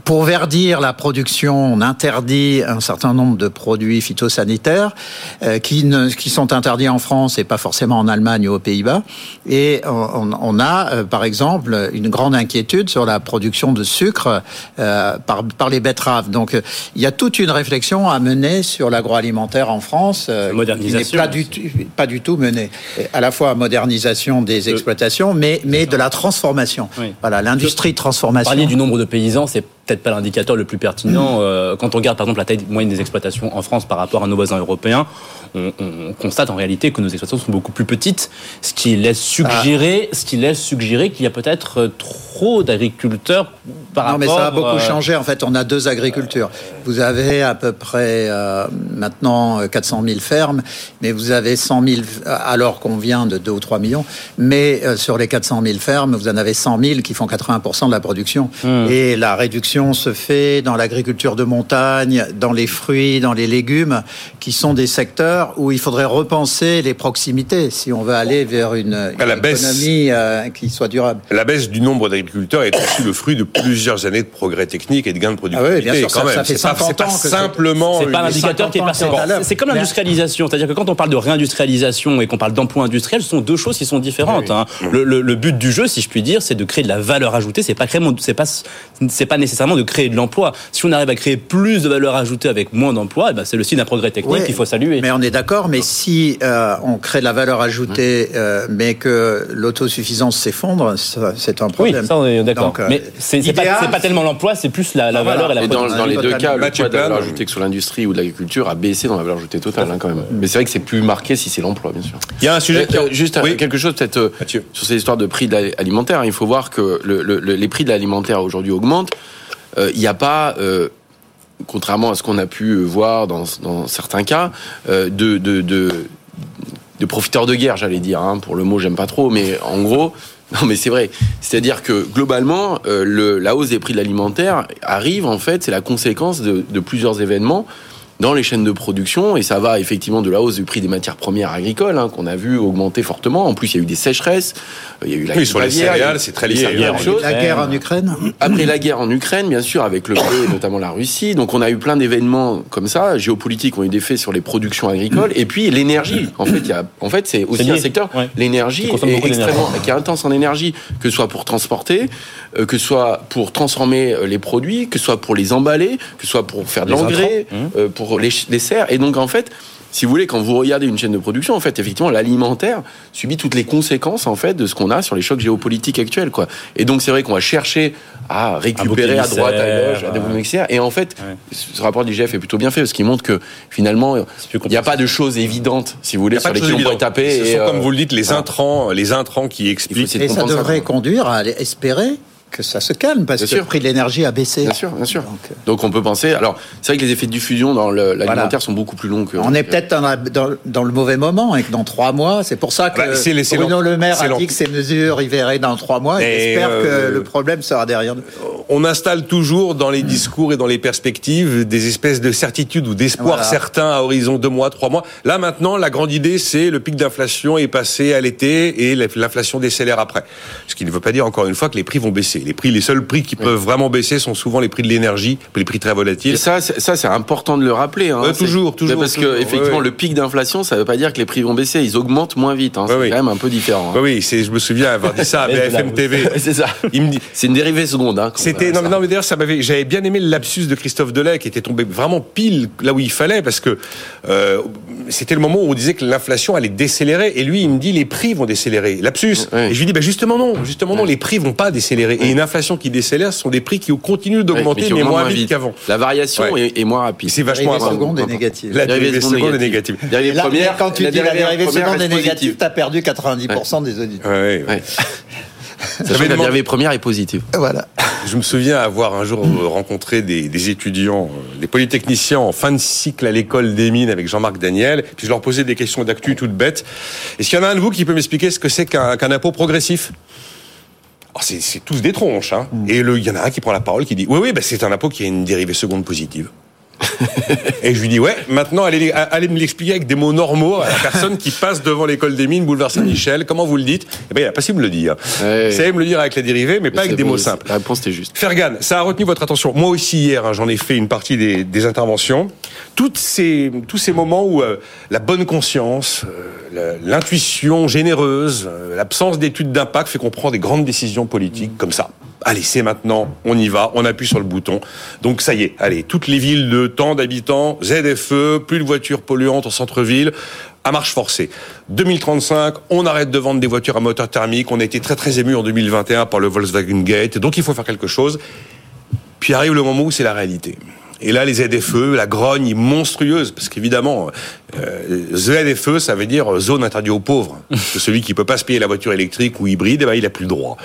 Euh, pour verdir la production, on interdit un certain nombre de produits phytosanitaires euh, qui, ne, qui sont interdits en France et pas forcément en Allemagne ou aux Pays-Bas. Et on, on a, euh, par exemple, une grande inquiétude sur la production de sucre euh, par, par les betteraves. Donc, il y a toute une réflexion à mener sur l'agroalimentaire en France, euh, modernisation, qui n'est pas du, tout, pas du tout menée. À la fois modernisation des exploitations, mais, mais de la transformation. Oui. Voilà, l'industrie transformation. Parliez du nombre de paysans, c'est peut-être pas l'indicateur le plus pertinent. Euh, quand on regarde par exemple la taille moyenne des exploitations en France par rapport à nos voisins européens, on, on constate en réalité que nos exploitations sont beaucoup plus petites, ce qui laisse suggérer, ah. ce qui laisse suggérer qu'il y a peut-être trop d'agriculteurs par non, rapport. mais ça a beaucoup euh... changé. En fait, on a deux agricultures. Vous avez à peu près euh, maintenant 400 000 fermes, mais vous avez 100 000 alors qu'on vient de 2 ou 3 millions. Mais euh, sur les 400 000 fermes, vous en avez 100 000 qui font 80% de la production. Mmh. Et la réduction se fait dans l'agriculture de montagne, dans les fruits, dans les légumes, qui sont des secteurs où il faudrait repenser les proximités si on veut aller vers une, une la économie baisse, euh, qui soit durable. La baisse du nombre d'agriculteurs est aussi le fruit de plusieurs années de progrès techniques et de gains de productivité. Ah oui, bien sûr, quand ça, même. ça fait 50 pas, ans que simplement. C'est pas l'indicateur qui est passé. C'est comme l'industrialisation, c'est-à-dire que quand on parle de réindustrialisation et qu'on parle d'emploi industriel, ce sont deux choses qui sont différentes. Oui. Hein. Le, le, le, but du jeu, si je puis dire, c'est de créer de la valeur ajoutée. C'est pas créer, c'est pas, c'est pas nécessairement de créer de l'emploi. Si on arrive à créer plus de valeur ajoutée avec moins d'emplois, eh ben c'est le signe d'un progrès technique qu'il faut saluer. Mais on est d'accord. Mais si euh, on crée de la valeur ajoutée, euh, mais que l'autosuffisance s'effondre, c'est un problème. Oui, ça on est d'accord. Euh, mais c'est pas, pas, tellement l'emploi, c'est plus la, la valeur voilà. et la dans, dans les deux cas, le poids de la valeur ajoutée que sur l'industrie ou de l'agriculture a baissé dans la valeur ajoutée totale hein, quand même. Mais c'est vrai que c'est plus marqué si c'est l'emploi, bien sûr. Il y a un sujet euh, juste oui. quelque chose peut-être sur ces histoires de prix de alimentaire. Il faut voir que le, le, les prix de l'alimentaire aujourd'hui augmentent. Il n'y a pas contrairement à ce qu'on a pu voir dans, certains cas, de, de, profiteurs de guerre, j'allais dire. Hein, pour le mot, j'aime pas trop, mais en gros, *laughs* non, mais c'est vrai. C'est-à-dire que globalement, le, la hausse des prix de l'alimentaire arrive en fait, c'est la conséquence de plusieurs événements dans les chaînes de production et ça va effectivement de la hausse du prix des matières premières agricoles hein, qu'on a vu augmenter fortement. En plus, il y a eu des sécheresses, il y a eu la oui, sur les céréales, c'est très lié. La guerre en Ukraine. Après la guerre en Ukraine, bien sûr, avec le blé, *coughs* notamment la Russie. Donc on a eu plein d'événements comme ça, géopolitiques ont eu des faits sur les productions agricoles et puis l'énergie. En fait, il y a, en fait, c'est aussi un secteur l'énergie est extrêmement qui est intense en énergie, que ce soit pour transporter, euh, que ce soit pour transformer euh, les produits, que ce soit pour les emballer, que ce soit pour faire de l'engrais, euh, pour les, serres. Et donc, en fait, si vous voulez, quand vous regardez une chaîne de production, en fait, effectivement, l'alimentaire subit toutes les conséquences, en fait, de ce qu'on a sur les chocs géopolitiques actuels, quoi. Et donc, c'est vrai qu'on va chercher à récupérer à droite, à gauche, à développer Et en fait, ce rapport de l'IGF est plutôt bien fait, parce qu'il montre que, finalement, il n'y a pas de choses évidentes, si vous voulez, sur lesquelles on pourrait taper. Ce sont, comme vous le dites, les intrants, les intrants qui expliquent. Et ça devrait conduire à espérer que ça se calme parce que le prix de l'énergie a baissé. Bien sûr, bien sûr. Donc, euh, Donc, on peut penser. Alors, c'est vrai que les effets de diffusion dans l'alimentaire sont beaucoup plus longs que. On est peut-être dans, dans, le mauvais moment et que dans trois mois, c'est pour ça que bah, Bruno Le Maire a dit que ces mesures y verraient dans trois mois. Et j'espère euh, que le problème sera derrière nous. On installe toujours dans les discours et dans les perspectives des espèces de certitudes ou d'espoir certains à horizon deux mois, trois mois. Là maintenant, la grande idée, c'est le pic d'inflation est passé à l'été et l'inflation décélère après. Ce qui ne veut pas dire encore une fois que les prix vont baisser. Les prix, les seuls prix qui peuvent vraiment baisser sont souvent les prix de l'énergie, les prix très volatiles. Et ça, ça c'est important de le rappeler. Hein. toujours, toujours. Parce que effectivement, le pic d'inflation, ça ne veut pas dire que les prix vont baisser. Ils augmentent moins vite. Hein. c'est quand même un peu différent. Hein. Oui, je me souviens avoir dit ça à *laughs* BFM TV. *laughs* c'est ça. Dit, c'est une dérivée seconde. Hein, C'était non, non, mais d'ailleurs, ça m'avait, j'avais bien aimé le lapsus de Christophe Delay qui était tombé vraiment pile là où il fallait parce que euh, c'était le moment où on disait que l'inflation allait décélérer et lui, il me dit les prix vont décélérer. Lapsus. Et je lui dis, bah justement non, justement non, les prix vont pas décélérer. Et une inflation qui décélère ce sont des prix qui continuent d'augmenter, mais, moins, vite, qu'avant. La variation est, moins rapide. C'est vachement La seconde est négative. La dérivée seconde est négative. La première, quand tu dis la dérivée seconde est négative, tu as perdu 90% des auditeurs. Oui, oui. La dérivée première est positive. Voilà. Je me souviens avoir un jour rencontré des, étudiants, des polytechniciens en fin de cycle à l'école des mines avec Jean-Marc Daniel. Puis je leur posais des questions d'actu toutes bêtes. Est-ce qu'il y en a un de vous qui peut m'expliquer ce que c'est qu'un impôt progressif? C'est tous des tronches. Hein. Mm. Et il y en a un qui prend la parole qui dit Oui, oui, bah, c'est un impôt qui a une dérivée seconde positive. *laughs* et je lui dis ouais, maintenant allez, allez me l'expliquer avec des mots normaux à la personne qui passe devant l'école des mines, boulevard Saint-Michel. Comment vous le dites? Eh ben il a pas si me le dire. Ouais. C'est me le dire avec la dérivée, mais, pas avec des mots simples. La réponse était juste. Fergan, ça a retenu votre attention. Moi aussi hier, hein, j'en ai fait une partie des, interventions. Toutes ces, tous ces moments où euh, la bonne conscience, euh, l'intuition généreuse, euh, l'absence d'études d'impact fait qu'on prend des grandes décisions politiques comme ça allez, c'est maintenant, on y va, on appuie sur le bouton. Donc ça y est, allez, toutes les villes de tant d'habitants, ZFE, plus de voitures polluantes en centre-ville, à marche forcée. 2035, on arrête de vendre des voitures à moteur thermique. On a été très très ému en 2021 par le Volkswagen Gate. Donc il faut faire quelque chose. Puis arrive le moment où c'est la réalité. Et là, les ZFE, la grogne est monstrueuse, parce qu'évidemment, euh, ZFE, ça veut dire zone interdite aux pauvres. *laughs* celui qui peut pas se payer la voiture électrique ou hybride, eh ben, il a plus le droit.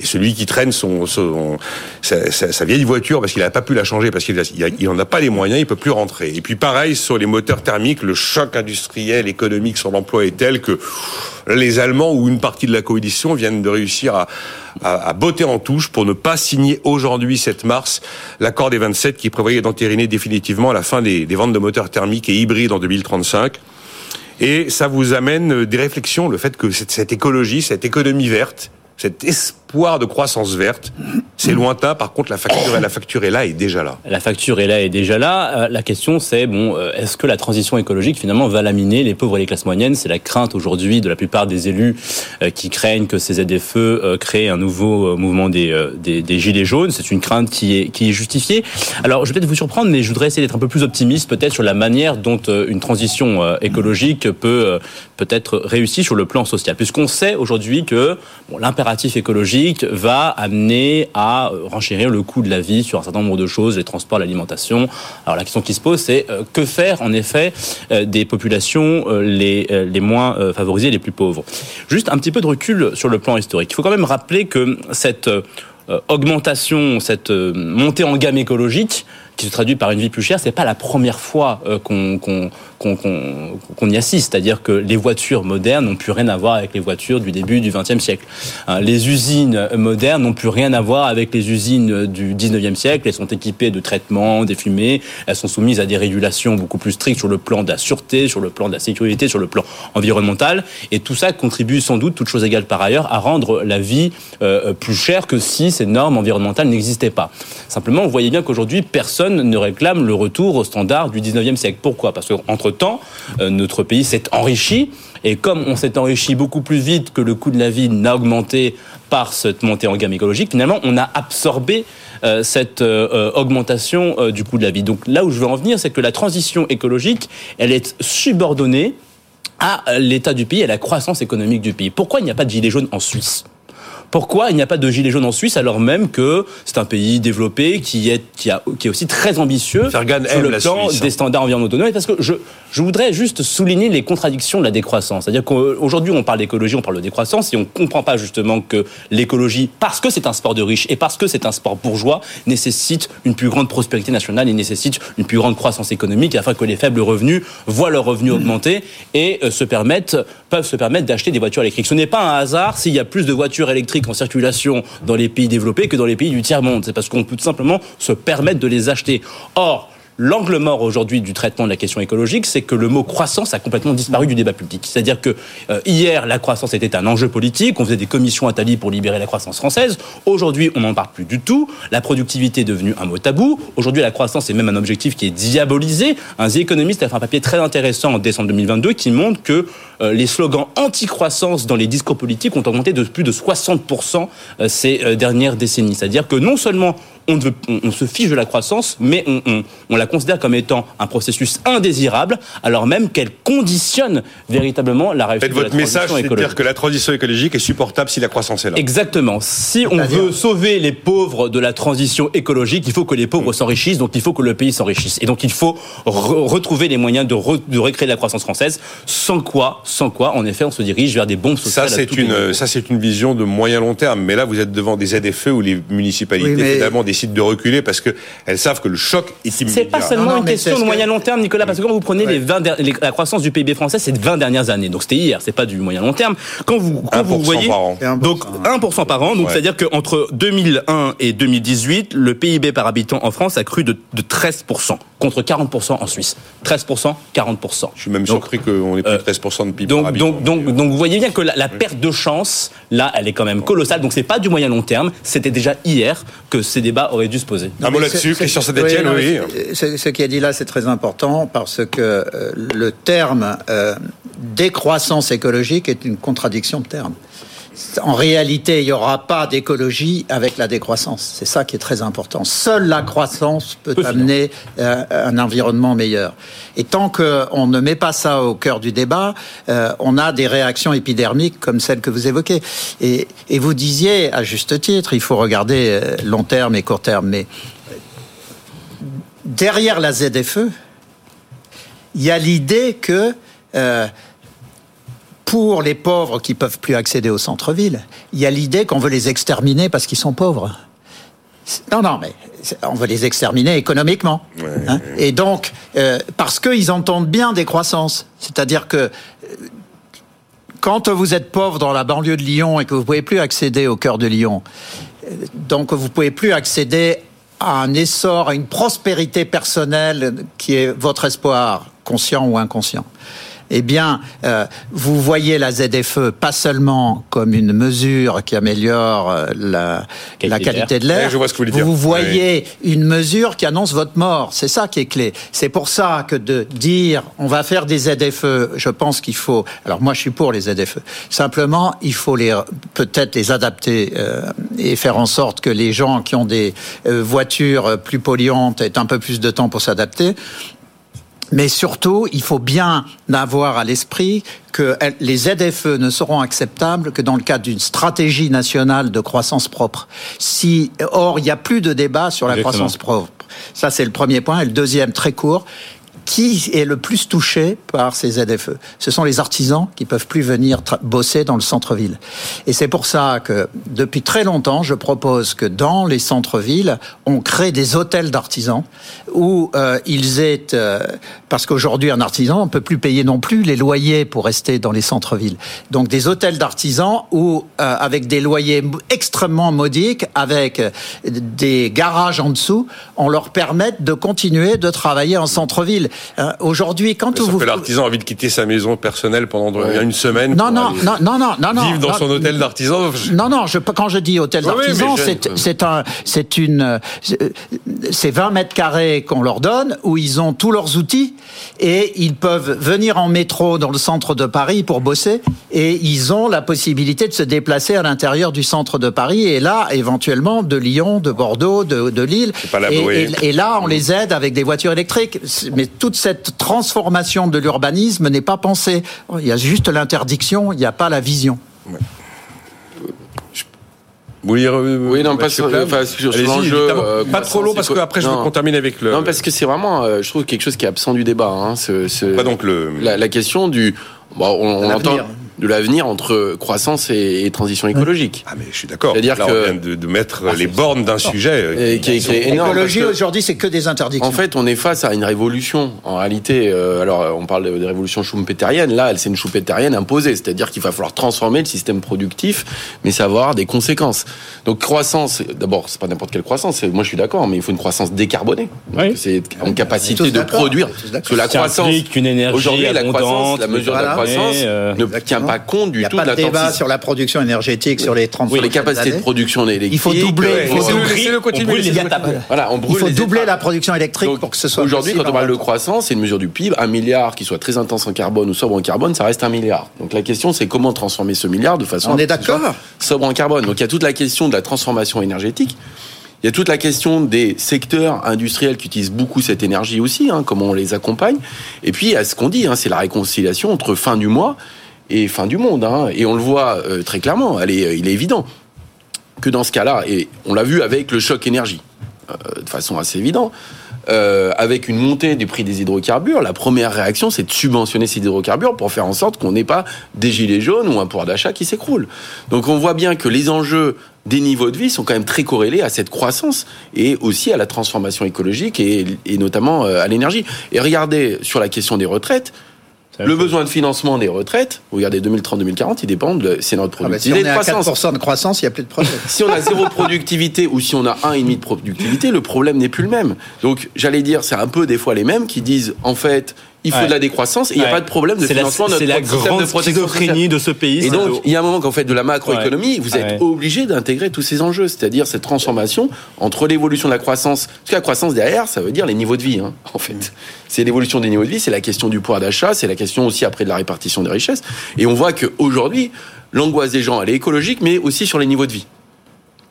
Et celui qui traîne son, son sa, vieille voiture parce qu'il n'a pas pu la changer, parce qu'il n'en a pas les moyens, il peut plus rentrer. Et puis pareil, sur les moteurs thermiques, le choc industriel, économique sur l'emploi est tel que les Allemands ou une partie de la coalition viennent de réussir à, à, botter en touche pour ne pas signer aujourd'hui, 7 mars, l'accord des 27 qui prévoyait d'entériner définitivement la fin des, des ventes de moteurs thermiques et hybrides en 2035. Et ça vous amène des réflexions, le fait que cette, cette écologie, cette économie verte, cet espoir de croissance verte. C'est lointain. Par contre, la facture, la facture est là et déjà là. La facture est là et déjà là. Euh, la question, c'est bon, euh, est-ce que la transition écologique finalement va laminer les pauvres et les classes moyennes? C'est la crainte aujourd'hui de la plupart des élus euh, qui craignent que ces ZFE créent un nouveau mouvement des, des, gilets jaunes. C'est une crainte qui est qui est justifiée. Alors, je vais peut-être vous surprendre, mais je voudrais essayer d'être un peu plus optimiste peut-être sur la manière dont une transition écologique peut peut-être réussir sur le plan social, puisqu'on sait aujourd'hui que l'impératif écologique va amener à euh, renchérir le coût de la vie sur un certain nombre de choses, les transports, l'alimentation. Alors la question qui se pose, c'est euh, que faire en effet euh, des populations les, les moins favorisées, les plus pauvres? Juste un petit peu de recul sur le plan historique. Il faut quand même rappeler que cette augmentation, cette montée en gamme écologique, se traduit par une vie plus chère, c'est pas la première fois qu'on qu'on y assiste. C'est-à-dire que les voitures modernes n'ont plus rien à voir avec les voitures du début du XXe siècle. Hein, les usines modernes n'ont plus rien à voir avec les usines du XIXe siècle. Elles sont équipées de traitements, des fumées. Elles sont soumises à des régulations beaucoup plus strictes sur le plan de la sûreté, sur le plan de la sécurité, sur le plan environnemental. Et tout ça contribue sans doute, toute chose égale par ailleurs, à rendre la vie euh, plus chère que si ces normes environnementales n'existaient pas. Simplement, vous voyez bien qu'aujourd'hui, personne ne réclame le retour au standard du 19e siècle. Pourquoi? Parce qu'entre-temps, euh, notre pays s'est enrichi. Et comme on s'est enrichi beaucoup plus vite que le coût de la vie n'a augmenté par cette montée en gamme écologique, finalement, on a absorbé euh, cette augmentation du coût de la vie. Donc là où je veux en venir, c'est que la transition écologique, elle est subordonnée à l'état du pays, à la croissance économique du pays. Pourquoi il n'y a pas de gilet jaune en Suisse? Pourquoi il n'y a pas de gilet jaune en Suisse alors même que c'est un pays développé qui est, qui, a, qui est aussi très ambitieux sur le plan des standards environnementaux Parce que je, je voudrais juste souligner les contradictions de la décroissance. C'est-à-dire qu'aujourd'hui on parle d'écologie, on parle de décroissance et on ne comprend pas justement que l'écologie, parce que c'est un sport de riches et parce que c'est un sport bourgeois, nécessite une plus grande prospérité nationale et nécessite une plus grande croissance économique afin que les faibles revenus voient leurs revenus augmenter et euh, se permettent, peuvent se permettre d'acheter des voitures électriques. Ce n'est pas un hasard s'il y a plus de voitures électriques en circulation dans les pays développés que dans les pays du tiers-monde. C'est parce qu'on peut tout simplement se permettre de les acheter. Or, L'angle mort aujourd'hui du traitement de la question écologique, c'est que le mot croissance a complètement disparu du débat public. C'est-à-dire que euh, hier, la croissance était un enjeu politique, on faisait des commissions à Tali pour libérer la croissance française. Aujourd'hui, on n'en parle plus du tout. La productivité est devenue un mot tabou. Aujourd'hui, la croissance est même un objectif qui est diabolisé. Un The Economist a fait un papier très intéressant en décembre 2022 qui montre que euh, les slogans anti-croissance dans les discours politiques ont augmenté de plus de 60% euh, ces dernières décennies. C'est-à-dire que non seulement on, se fiche de la croissance, mais on, la considère comme étant un processus indésirable, alors même qu'elle conditionne véritablement la réussite de la votre message, c'est de dire que la transition écologique est supportable si la croissance est là. Exactement. Si on veut sauver les pauvres de la transition écologique, il faut que les pauvres s'enrichissent, donc il faut que le pays s'enrichisse. Et donc il faut retrouver les moyens de, de recréer la croissance française, sans quoi, sans quoi, en effet, on se dirige vers des bombes sociales. Ça, c'est une, ça, c'est une vision de moyen long terme. Mais là, vous êtes devant des ZFE où les municipalités, finalement, décident de reculer parce qu'elles savent que le choc est immédiat. C'est pas seulement une question de moyen long terme, Nicolas, parce que quand vous prenez les 20 la croissance du PIB français, c'est 20 dernières années. Donc c'était hier, c'est pas du moyen long terme. Quand vous, quand vous voyez. Par an. Donc 1% par an. Donc c'est-à-dire qu'entre 2001 et 2018, le PIB par habitant en France a cru de, de 13% contre 40% en Suisse. 13%, 40%. Je suis même surpris qu'on ait plus de 13% de PIB donc, par habitant. Donc, donc, donc, vous voyez bien que la, perte de chance, là, elle est quand même colossale. Donc c'est pas du moyen long terme. C'était déjà hier que ces débats auraient dû se poser. Un mot là-dessus, Christian Saint-Etienne, oui. Ce qui a dit là, c'est très important parce que euh, le terme euh, décroissance écologique est une contradiction de terme en réalité, il n'y aura pas d'écologie avec la décroissance. C'est ça qui est très important. Seule la croissance peut amener euh, un environnement meilleur. Et tant qu'on ne met pas ça au cœur du débat, euh, on a des réactions épidermiques comme celles que vous évoquez. Et, vous disiez, à juste titre, il faut regarder euh, long terme et court terme. Mais derrière la ZFE, il y a l'idée que pour les pauvres qui peuvent plus accéder au centre-ville, il y a l'idée qu'on veut les exterminer parce qu'ils sont pauvres. Non, non, mais on veut les exterminer économiquement. Hein. Et donc, euh, parce qu'ils entendent bien des croissances. C'est-à-dire que quand vous êtes pauvre dans la banlieue de Lyon et que vous pouvez plus accéder au cœur de Lyon, euh, donc vous pouvez plus accéder à un essor, à une prospérité personnelle qui est votre espoir, conscient ou inconscient eh bien, euh, vous voyez la ZFE pas seulement comme une mesure qui améliore euh, la, qualité de l'air, vous, voyez une mesure qui annonce votre mort. C'est ça qui est clé. C'est pour ça que de dire on va faire des ZFE, je pense qu'il faut. Alors moi, je suis pour les ZFE. Simplement, il faut les peut-être les adapter euh, et faire en sorte que les gens qui ont des voitures plus polluantes aient un peu plus de temps pour s'adapter. Mais surtout, il faut bien avoir à l'esprit que les ZFE ne seront acceptables que dans le cadre d'une stratégie nationale de croissance propre. Si, or, il n'y a plus de débat sur la croissance propre. Ça, c'est le premier point. Et le deuxième, très court, qui est le plus touché par ces ZFE Ce sont les artisans qui peuvent plus venir bosser dans le centre-ville. Et c'est pour ça que depuis très longtemps, je propose que dans les centres-villes, on crée des hôtels d'artisans où euh, ils aient, euh, parce qu'aujourd'hui un artisan, on peut plus payer non plus les loyers pour rester dans les centres-villes. Donc des hôtels d'artisans où euh, avec des loyers extrêmement modiques, avec des garages en dessous, on leur permette de continuer de travailler en centre-ville. Euh, aujourd'hui, quand vous... que l'artisan a envie de quitter sa maison personnelle pendant une semaine. Non, non, non, non, non, non, Vivre dans son hôtel d'artisan. Non, non, je, quand je dis hôtel d'artisan, c'est un, c'est une, c'est 20 mètres carrés qu'on leur donne où ils ont tous leurs outils et ils peuvent venir en métro dans le centre de Paris pour bosser et ils ont la possibilité de se déplacer à l'intérieur du centre de Paris et là, éventuellement, de Lyon, de Bordeaux, de, de Lille. et, et, là, on les aide avec des voitures électriques. Mais toute cette transformation de l'urbanisme n'est pas pensée. Il y a juste l'interdiction, il n'y a pas la vision. Oui, oui, non, pas sur, enfin, sur l'enjeu. Euh, pas trop long parce qu'après je veux qu'on termine avec le. Non, parce que c'est vraiment, euh, je trouve quelque chose qui est absent du débat. Hein, ce, ce... Pas donc le. La, la question du. Bon, on, on entend de l'avenir entre croissance et, transition écologique. Ah mais je suis d'accord. C'est-à-dire que on vient de, de mettre ah, les bornes d'un sujet euh, et, qui, est, énorme. L'écologie aujourd'hui, c'est que des interdictions. En fait, on est face à une révolution. En réalité, euh, alors on parle de révolution schumpeterienne. Là, c'est une schumpeterienne imposée, c'est-à-dire qu'il va falloir transformer le système productif, mais ça va avoir des conséquences. Donc croissance, d'abord, c'est pas n'importe quelle croissance. Moi, je suis d'accord, mais il faut une croissance décarbonée. Oui. C'est en capacité de produire. Parce que la croissance, aujourd'hui, la croissance, la mesure de la croissance euh, ne tient pas compte du tout de la débat sur la production énergétique, sur les 30 oui, les capacités de production électrique. Il faut doubler. il faut il faut doubler la production électrique pour que ce soit. Aujourd'hui, quand on parle de croissance, c'est une mesure du PIB. Un milliard qui soit très intense en carbone ou sobre en carbone, ça reste un milliard. Donc la question, c'est comment transformer ce milliard de façon. On est d'accord. Sobre en carbone. Donc il y a toute la question de la transformation énergétique. Il y a toute la question des secteurs industriels qui utilisent beaucoup cette énergie aussi, hein, comment on les accompagne. Et puis, à ce qu'on dit, hein, c'est la réconciliation entre fin du mois et fin du monde. Hein. Et on le voit euh, très clairement, elle est, il est évident que dans ce cas-là, et on l'a vu avec le choc énergie, euh, de façon assez évidente, euh, avec une montée des prix des hydrocarbures, la première réaction, c'est de subventionner ces hydrocarbures pour faire en sorte qu'on n'ait pas des gilets jaunes ou un pouvoir d'achat qui s'écroule. Donc on voit bien que les enjeux des niveaux de vie sont quand même très corrélés à cette croissance et aussi à la transformation écologique et notamment à l'énergie. Et regardez sur la question des retraites, le besoin de financement des retraites, regardez 2030-2040, il dépend de c'est notre productivité. Ah bah si on est à 4% de croissance, il n'y a plus de problème. *laughs* si on a zéro productivité ou si on a un et demi de productivité, le problème n'est plus le même. Donc j'allais dire, c'est un peu des fois les mêmes qui disent en fait il faut de la décroissance et il n'y a pas de problème de financement de notre la système de protection sociale. de ce pays. Et donc, il y a un moment qu'en fait, de la macroéconomie, vous êtes obligé d'intégrer tous ces enjeux, c'est-à-dire cette transformation entre l'évolution de la croissance, parce que la croissance derrière, ça veut dire les niveaux de vie, hein, en fait. C'est l'évolution des niveaux de vie, c'est la question du pouvoir d'achat, c'est la question aussi après de la répartition des richesses. Et on voit qu'aujourd'hui, l'angoisse des gens, elle est écologique, mais aussi sur les niveaux de vie.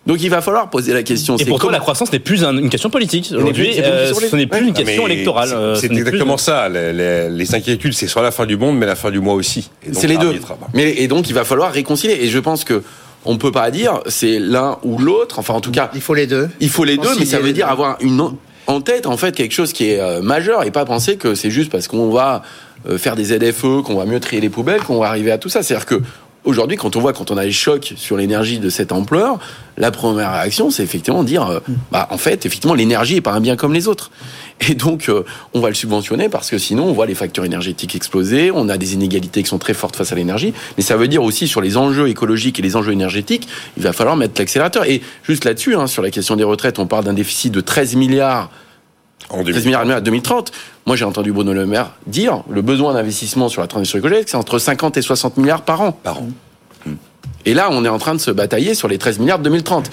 Donc il va falloir poser la question. Et pourquoi la croissance n'est plus une question politique aujourd'hui euh, Ce n'est plus une question électorale. C'est euh, exactement ça. Les, inquiétudes, c'est sur la fin du monde, mais la fin du mois aussi. C'est les deux. Mais et donc il va falloir réconcilier. Et je pense que on peut pas dire c'est l'un ou l'autre. Enfin en tout cas, il faut les deux. Il faut les deux, mais ça veut dire avoir une en tête en fait quelque chose qui est euh, majeur et pas penser que c'est juste parce qu'on va faire des ZFE, qu'on va mieux trier les poubelles, qu'on va arriver à tout ça. C'est-à-dire que aujourd'hui, quand on voit, quand on a des chocs sur l'énergie de cette ampleur, la première réaction, c'est effectivement dire, euh, bah, en fait, effectivement, l'énergie est pas un bien comme les autres. *laughs* Et donc, euh, on va le subventionner parce que sinon, on voit les factures énergétiques exploser, on a des inégalités qui sont très fortes face à l'énergie. Mais ça veut dire aussi sur les enjeux écologiques et les enjeux énergétiques, il va falloir mettre l'accélérateur. Et juste là-dessus, hein, sur la question des retraites, on parle d'un déficit de 13 milliards en 13 milliards à 2030. Moi, j'ai entendu Bruno Le Maire dire le besoin d'investissement sur la transition écologique, c'est entre 50 et 60 milliards par an. Par an. Et là, on est en train de se batailler sur les 13 milliards de 2030.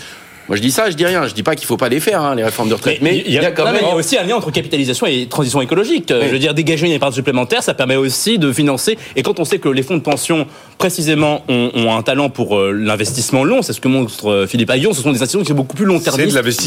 Moi, je dis ça, je dis rien. Je dis pas qu'il faut pas les faire, hein, les réformes de retraite. Mais, il y, a, quand même... il y a aussi un lien entre capitalisation et transition écologique. Je veux dire, dégager une épargne supplémentaire, ça permet aussi de financer. Et quand on sait que les fonds de pension, précisément, ont, un talent pour euh, l'investissement long, c'est ce que montre euh, Philippe Aguillon, ce sont des institutions qui sont beaucoup plus long terme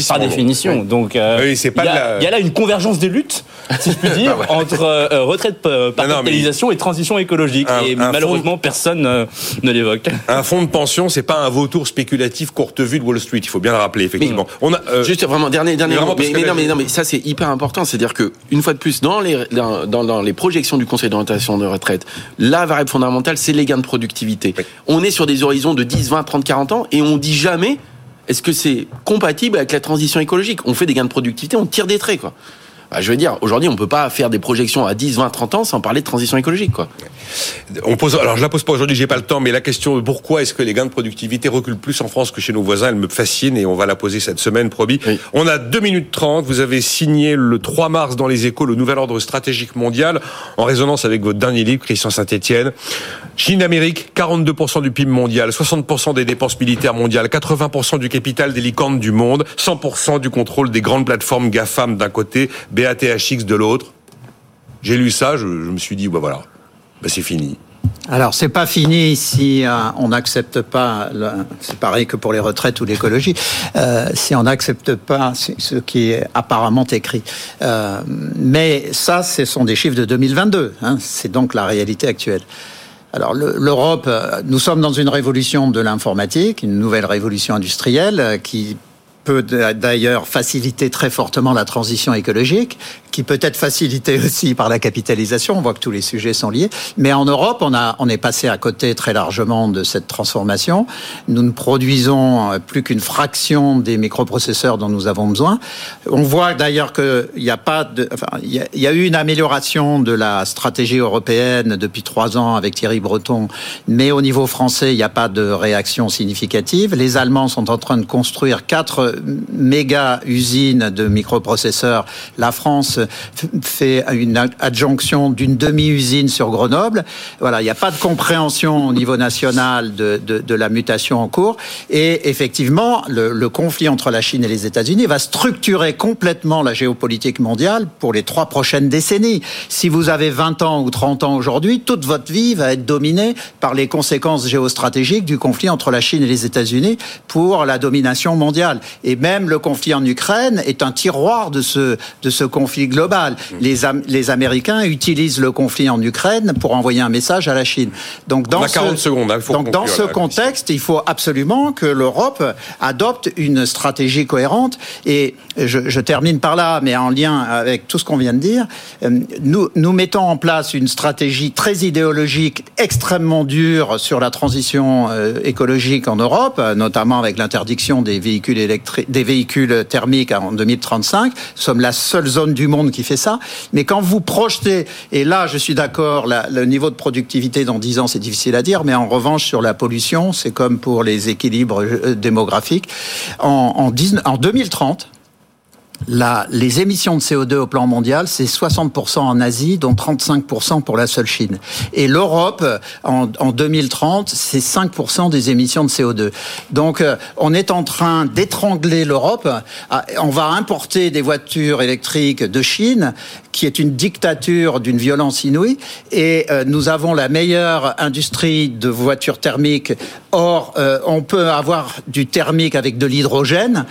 par définition. Donc, euh, il, y a, là une convergence des luttes, si je puis *laughs* dire, entre retraite par capitalisation et transition écologique. et malheureusement, personne ne l'évoque. Un fonds de pension, c'est pas un vautour spéculatif courte vue de Wall Street. Il faut bien bien le rappeler, effectivement. On a, euh, Juste vraiment, dernier, dernier mais, mais, non, mais, non, mais ça, c'est hyper important. C'est-à-dire que, une fois de plus, dans les, dans, dans, les projections du Conseil d'orientation de retraite, la variable fondamentale, c'est les gains de productivité. On est sur des horizons de 10, 20, 30, 40 ans et on dit jamais est-ce que c'est compatible avec la transition écologique? On fait des gains de productivité, on tire des traits, quoi. Bah, je veux dire, aujourd'hui, on peut pas faire des projections à 10, 20, 30 ans sans parler de transition écologique, quoi. On pose, alors je la pose pas aujourd'hui, j'ai pas le temps, mais la question de pourquoi est-ce que les gains de productivité reculent plus en France que chez nos voisins, elle me fascine et on va la poser cette semaine, promis. On a 2 minutes 30, vous avez signé le 3 mars dans les échos le nouvel ordre stratégique mondial en résonance avec votre dernier livre, Christian Saint-Etienne. Chine-Amérique, 42% du PIB mondial, 60% des dépenses militaires mondiales, 80% du capital des licornes du monde, 100% du contrôle des grandes plateformes GAFAM d'un côté, BATHX de l'autre. J'ai lu ça, je, me suis dit, bah voilà, bah c'est fini. Alors c'est pas fini si euh, on n'accepte pas, c'est pareil que pour les retraites ou l'écologie, euh, si on n'accepte pas ce qui est apparemment écrit. Euh, mais ça, ce sont des chiffres de 2022. Hein, c'est donc la réalité actuelle. Alors l'Europe, nous sommes dans une révolution de l'informatique, une nouvelle révolution industrielle qui peut d'ailleurs faciliter très fortement la transition écologique, qui peut être facilitée aussi par la capitalisation. On voit que tous les sujets sont liés. Mais en Europe, on, a, on est passé à côté très largement de cette transformation. Nous ne produisons plus qu'une fraction des microprocesseurs dont nous avons besoin. On voit d'ailleurs qu'il n'y a pas de, enfin, y, a, y a eu une amélioration de la stratégie européenne depuis trois ans avec Thierry Breton, mais au niveau français, il n'y a pas de réaction significative. Les Allemands sont en train de construire quatre méga usine de microprocesseurs. La France fait une adjonction d'une demi-usine sur Grenoble. Voilà, il n'y a pas de compréhension au niveau national de, la mutation en cours. Et effectivement, le, le conflit entre la Chine et les États-Unis va structurer complètement la géopolitique mondiale pour les trois prochaines décennies. Si vous avez 20 ans ou 30 ans aujourd'hui, toute votre vie va être dominée par les conséquences géostratégiques du conflit entre la Chine et les États-Unis pour la domination mondiale. Et même le conflit en Ukraine est un tiroir de ce, de ce conflit global. Les, les Américains utilisent le conflit en Ukraine pour envoyer un message à la Chine. Donc dans ce, secondes, hein, donc dans ce contexte, il faut absolument que l'Europe adopte une stratégie cohérente. Et je, je, termine par là, mais en lien avec tout ce qu'on vient de dire, euh, nous, nous mettons en place une stratégie très idéologique, extrêmement dure sur la transition euh, écologique en Europe, notamment avec l'interdiction des véhicules électriques des véhicules thermiques en 2035. Nous sommes la seule zone du monde qui fait ça. Mais quand vous projetez, et là je suis d'accord, le niveau de productivité dans 10 ans c'est difficile à dire, mais en revanche sur la pollution, c'est comme pour les équilibres euh, démographiques. En, en, en 2030, la, les émissions de CO2 au plan mondial, c'est 60% en Asie, dont 35% pour la seule Chine. Et l'Europe, en, en 2030, c'est 5% des émissions de CO2. Donc, euh, on est en train d'étrangler l'Europe. Ah, on va importer des voitures électriques de Chine, qui est une dictature d'une violence inouïe. Et euh, nous avons la meilleure industrie de voitures thermiques. Or, euh, on peut avoir du thermique avec de l'hydrogène.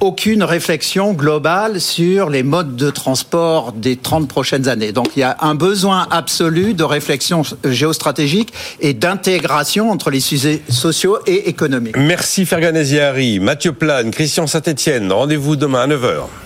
Aucune réflexion globale sur les modes de transport des 30 prochaines années. Donc il y a un besoin absolu de réflexion géostratégique et d'intégration entre les sujets sociaux et économiques. Merci Ferganesi Harry, Mathieu Plane, Christian Saint-Etienne. Rendez-vous demain à 9h.